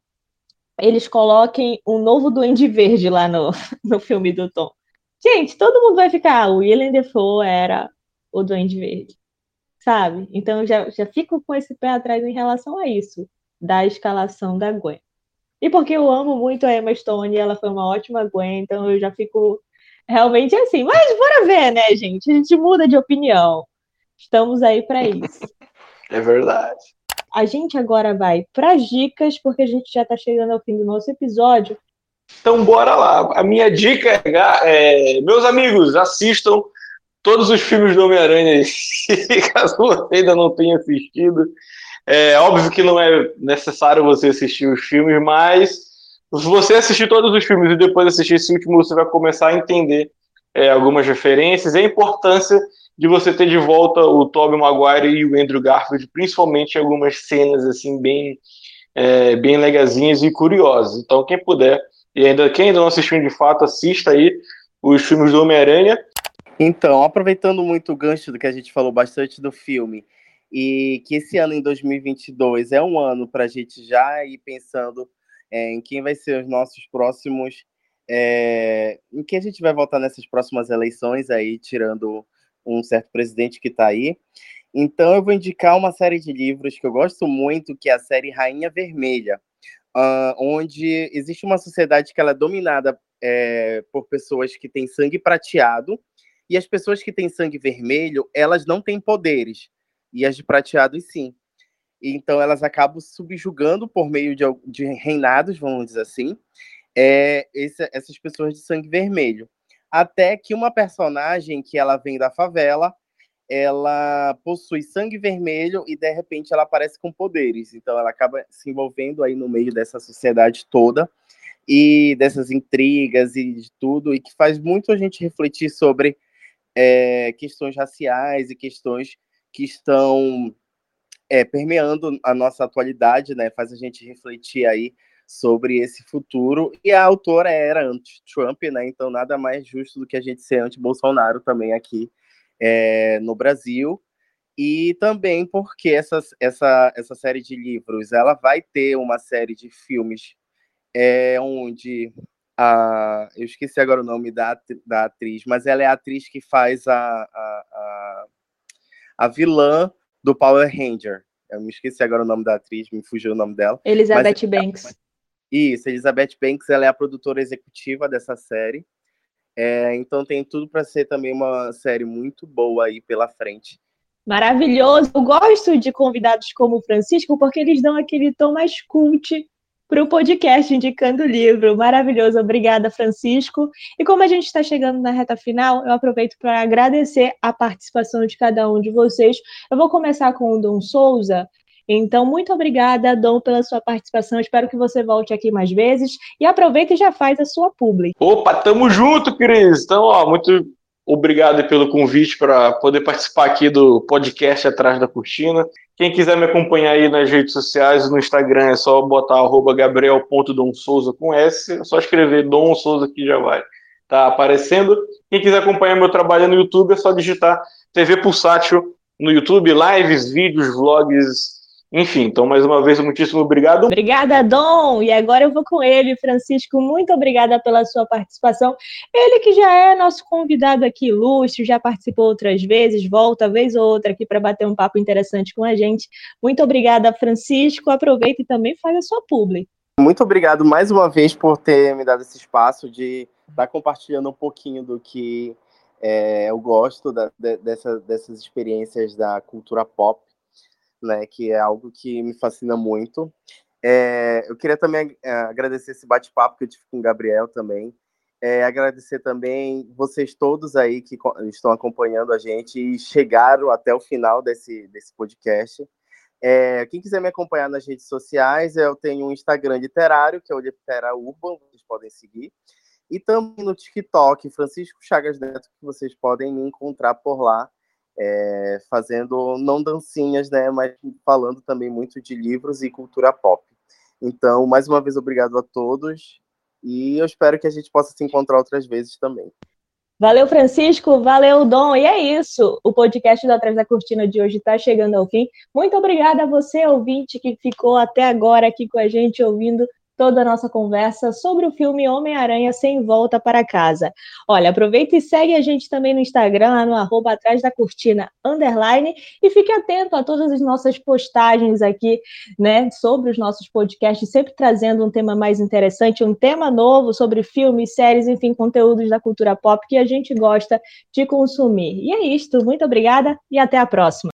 eles coloquem um novo Duende Verde lá no, no filme do Tom. Gente, todo mundo vai ficar, ah, o Willem Dafoe era o Duende Verde, sabe? Então eu já, já fico com esse pé atrás em relação a isso, da escalação da Gwen. E porque eu amo muito a Emma Stone, ela foi uma ótima Gwen, então eu já fico realmente assim. Mas bora ver, né, gente? A gente muda de opinião. Estamos aí para isso. É verdade. A gente agora vai para dicas, porque a gente já está chegando ao fim do nosso episódio. Então, bora lá. A minha dica é, é meus amigos, assistam todos os filmes do Homem-Aranha, caso você ainda não tenha assistido. É óbvio que não é necessário você assistir os filmes, mas se você assistir todos os filmes e depois assistir esse último, você vai começar a entender é, algumas referências e a importância de você ter de volta o Tobey Maguire e o Andrew Garfield, principalmente algumas cenas assim bem é, bem legazinhas e curiosas. Então, quem puder e ainda quem ainda não assistiu de fato, assista aí os filmes do Homem-Aranha. Então, aproveitando muito o gancho do que a gente falou bastante do filme, e que esse ano, em 2022, é um ano para a gente já ir pensando é, em quem vai ser os nossos próximos. É, em quem a gente vai votar nessas próximas eleições aí, tirando um certo presidente que está aí. Então, eu vou indicar uma série de livros que eu gosto muito, que é a série Rainha Vermelha, uh, onde existe uma sociedade que ela é dominada é, por pessoas que têm sangue prateado, e as pessoas que têm sangue vermelho, elas não têm poderes. E as de prateado, sim. Então, elas acabam subjugando por meio de, de reinados, vamos dizer assim, é, esse, essas pessoas de sangue vermelho. Até que uma personagem que ela vem da favela, ela possui sangue vermelho e de repente ela aparece com poderes. Então ela acaba se envolvendo aí no meio dessa sociedade toda e dessas intrigas e de tudo, e que faz muito a gente refletir sobre é, questões raciais e questões que estão é, permeando a nossa atualidade, né? Faz a gente refletir aí sobre esse futuro. E a autora era anti-Trump, né? Então nada mais justo do que a gente ser anti-Bolsonaro também aqui é, no Brasil. E também porque essa, essa, essa série de livros ela vai ter uma série de filmes é, onde a, eu esqueci agora o nome da, da atriz, mas ela é a atriz que faz a, a, a, a vilã do Power Ranger. Eu me esqueci agora o nome da atriz, me fugiu o nome dela. Elizabeth mas, Banks. Isso, Elizabeth Banks, ela é a produtora executiva dessa série. É, então tem tudo para ser também uma série muito boa aí pela frente. Maravilhoso. Eu gosto de convidados como o Francisco porque eles dão aquele tom mais cult para o podcast Indicando o Livro. Maravilhoso, obrigada, Francisco. E como a gente está chegando na reta final, eu aproveito para agradecer a participação de cada um de vocês. Eu vou começar com o Dom Souza. Então, muito obrigada, Dom, pela sua participação. Espero que você volte aqui mais vezes. E aproveita e já faz a sua publi. Opa, tamo junto, Cris. Então, ó, muito obrigado pelo convite para poder participar aqui do podcast Atrás da Cortina. Quem quiser me acompanhar aí nas redes sociais, no Instagram é só botar arroba gabriel.domsouza com S, é só escrever Dom Souza que já vai tá aparecendo. Quem quiser acompanhar meu trabalho no YouTube é só digitar TV Pulsátil no YouTube, lives, vídeos, vlogs, Enfim, então mais uma vez, muitíssimo obrigado. Obrigada, Dom. E agora eu vou com ele, Francisco. Muito obrigada pela sua participação. Ele que já é nosso convidado aqui ilustre, já participou outras vezes, volta vez ou outra aqui para bater um papo interessante com a gente. Muito obrigada, Francisco. Aproveita e também faz a sua publi. Muito obrigado mais uma vez por ter me dado esse espaço de estar compartilhando um pouquinho do que é, eu gosto da, de, dessa, dessas experiências da cultura pop né, que é algo que me fascina muito. É, eu queria também é, agradecer esse bate-papo que eu tive com o Gabriel também. É, agradecer também vocês todos aí que estão acompanhando a gente e chegaram até o final desse, desse podcast. É, quem quiser me acompanhar nas redes sociais, eu tenho um Instagram literário, que é o Litera Urban, vocês podem seguir. E também no TikTok, Francisco Chagas Neto, que vocês podem me encontrar por lá é, fazendo não dancinhas, né, mas falando também muito de livros e cultura pop. Então, mais uma vez, obrigado a todos e eu espero que a gente possa se encontrar outras vezes também. Valeu, Francisco. Valeu, Dom. E é isso. O podcast do Atrás da Cortina de hoje está chegando ao fim. Muito obrigada a você, ouvinte, que ficou até agora aqui com a gente ouvindo toda a nossa conversa sobre o filme Homem-Aranha Sem Volta para Casa. Olha, aproveita e segue a gente também no Instagram, no arroba atrás da cortina underline, e fique atento a todas as nossas postagens aqui, né, sobre os nossos podcasts, sempre trazendo um tema mais interessante, um tema novo sobre filmes, séries, enfim, conteúdos da cultura pop que a gente gosta de consumir. E é isto, muito obrigada e até a próxima.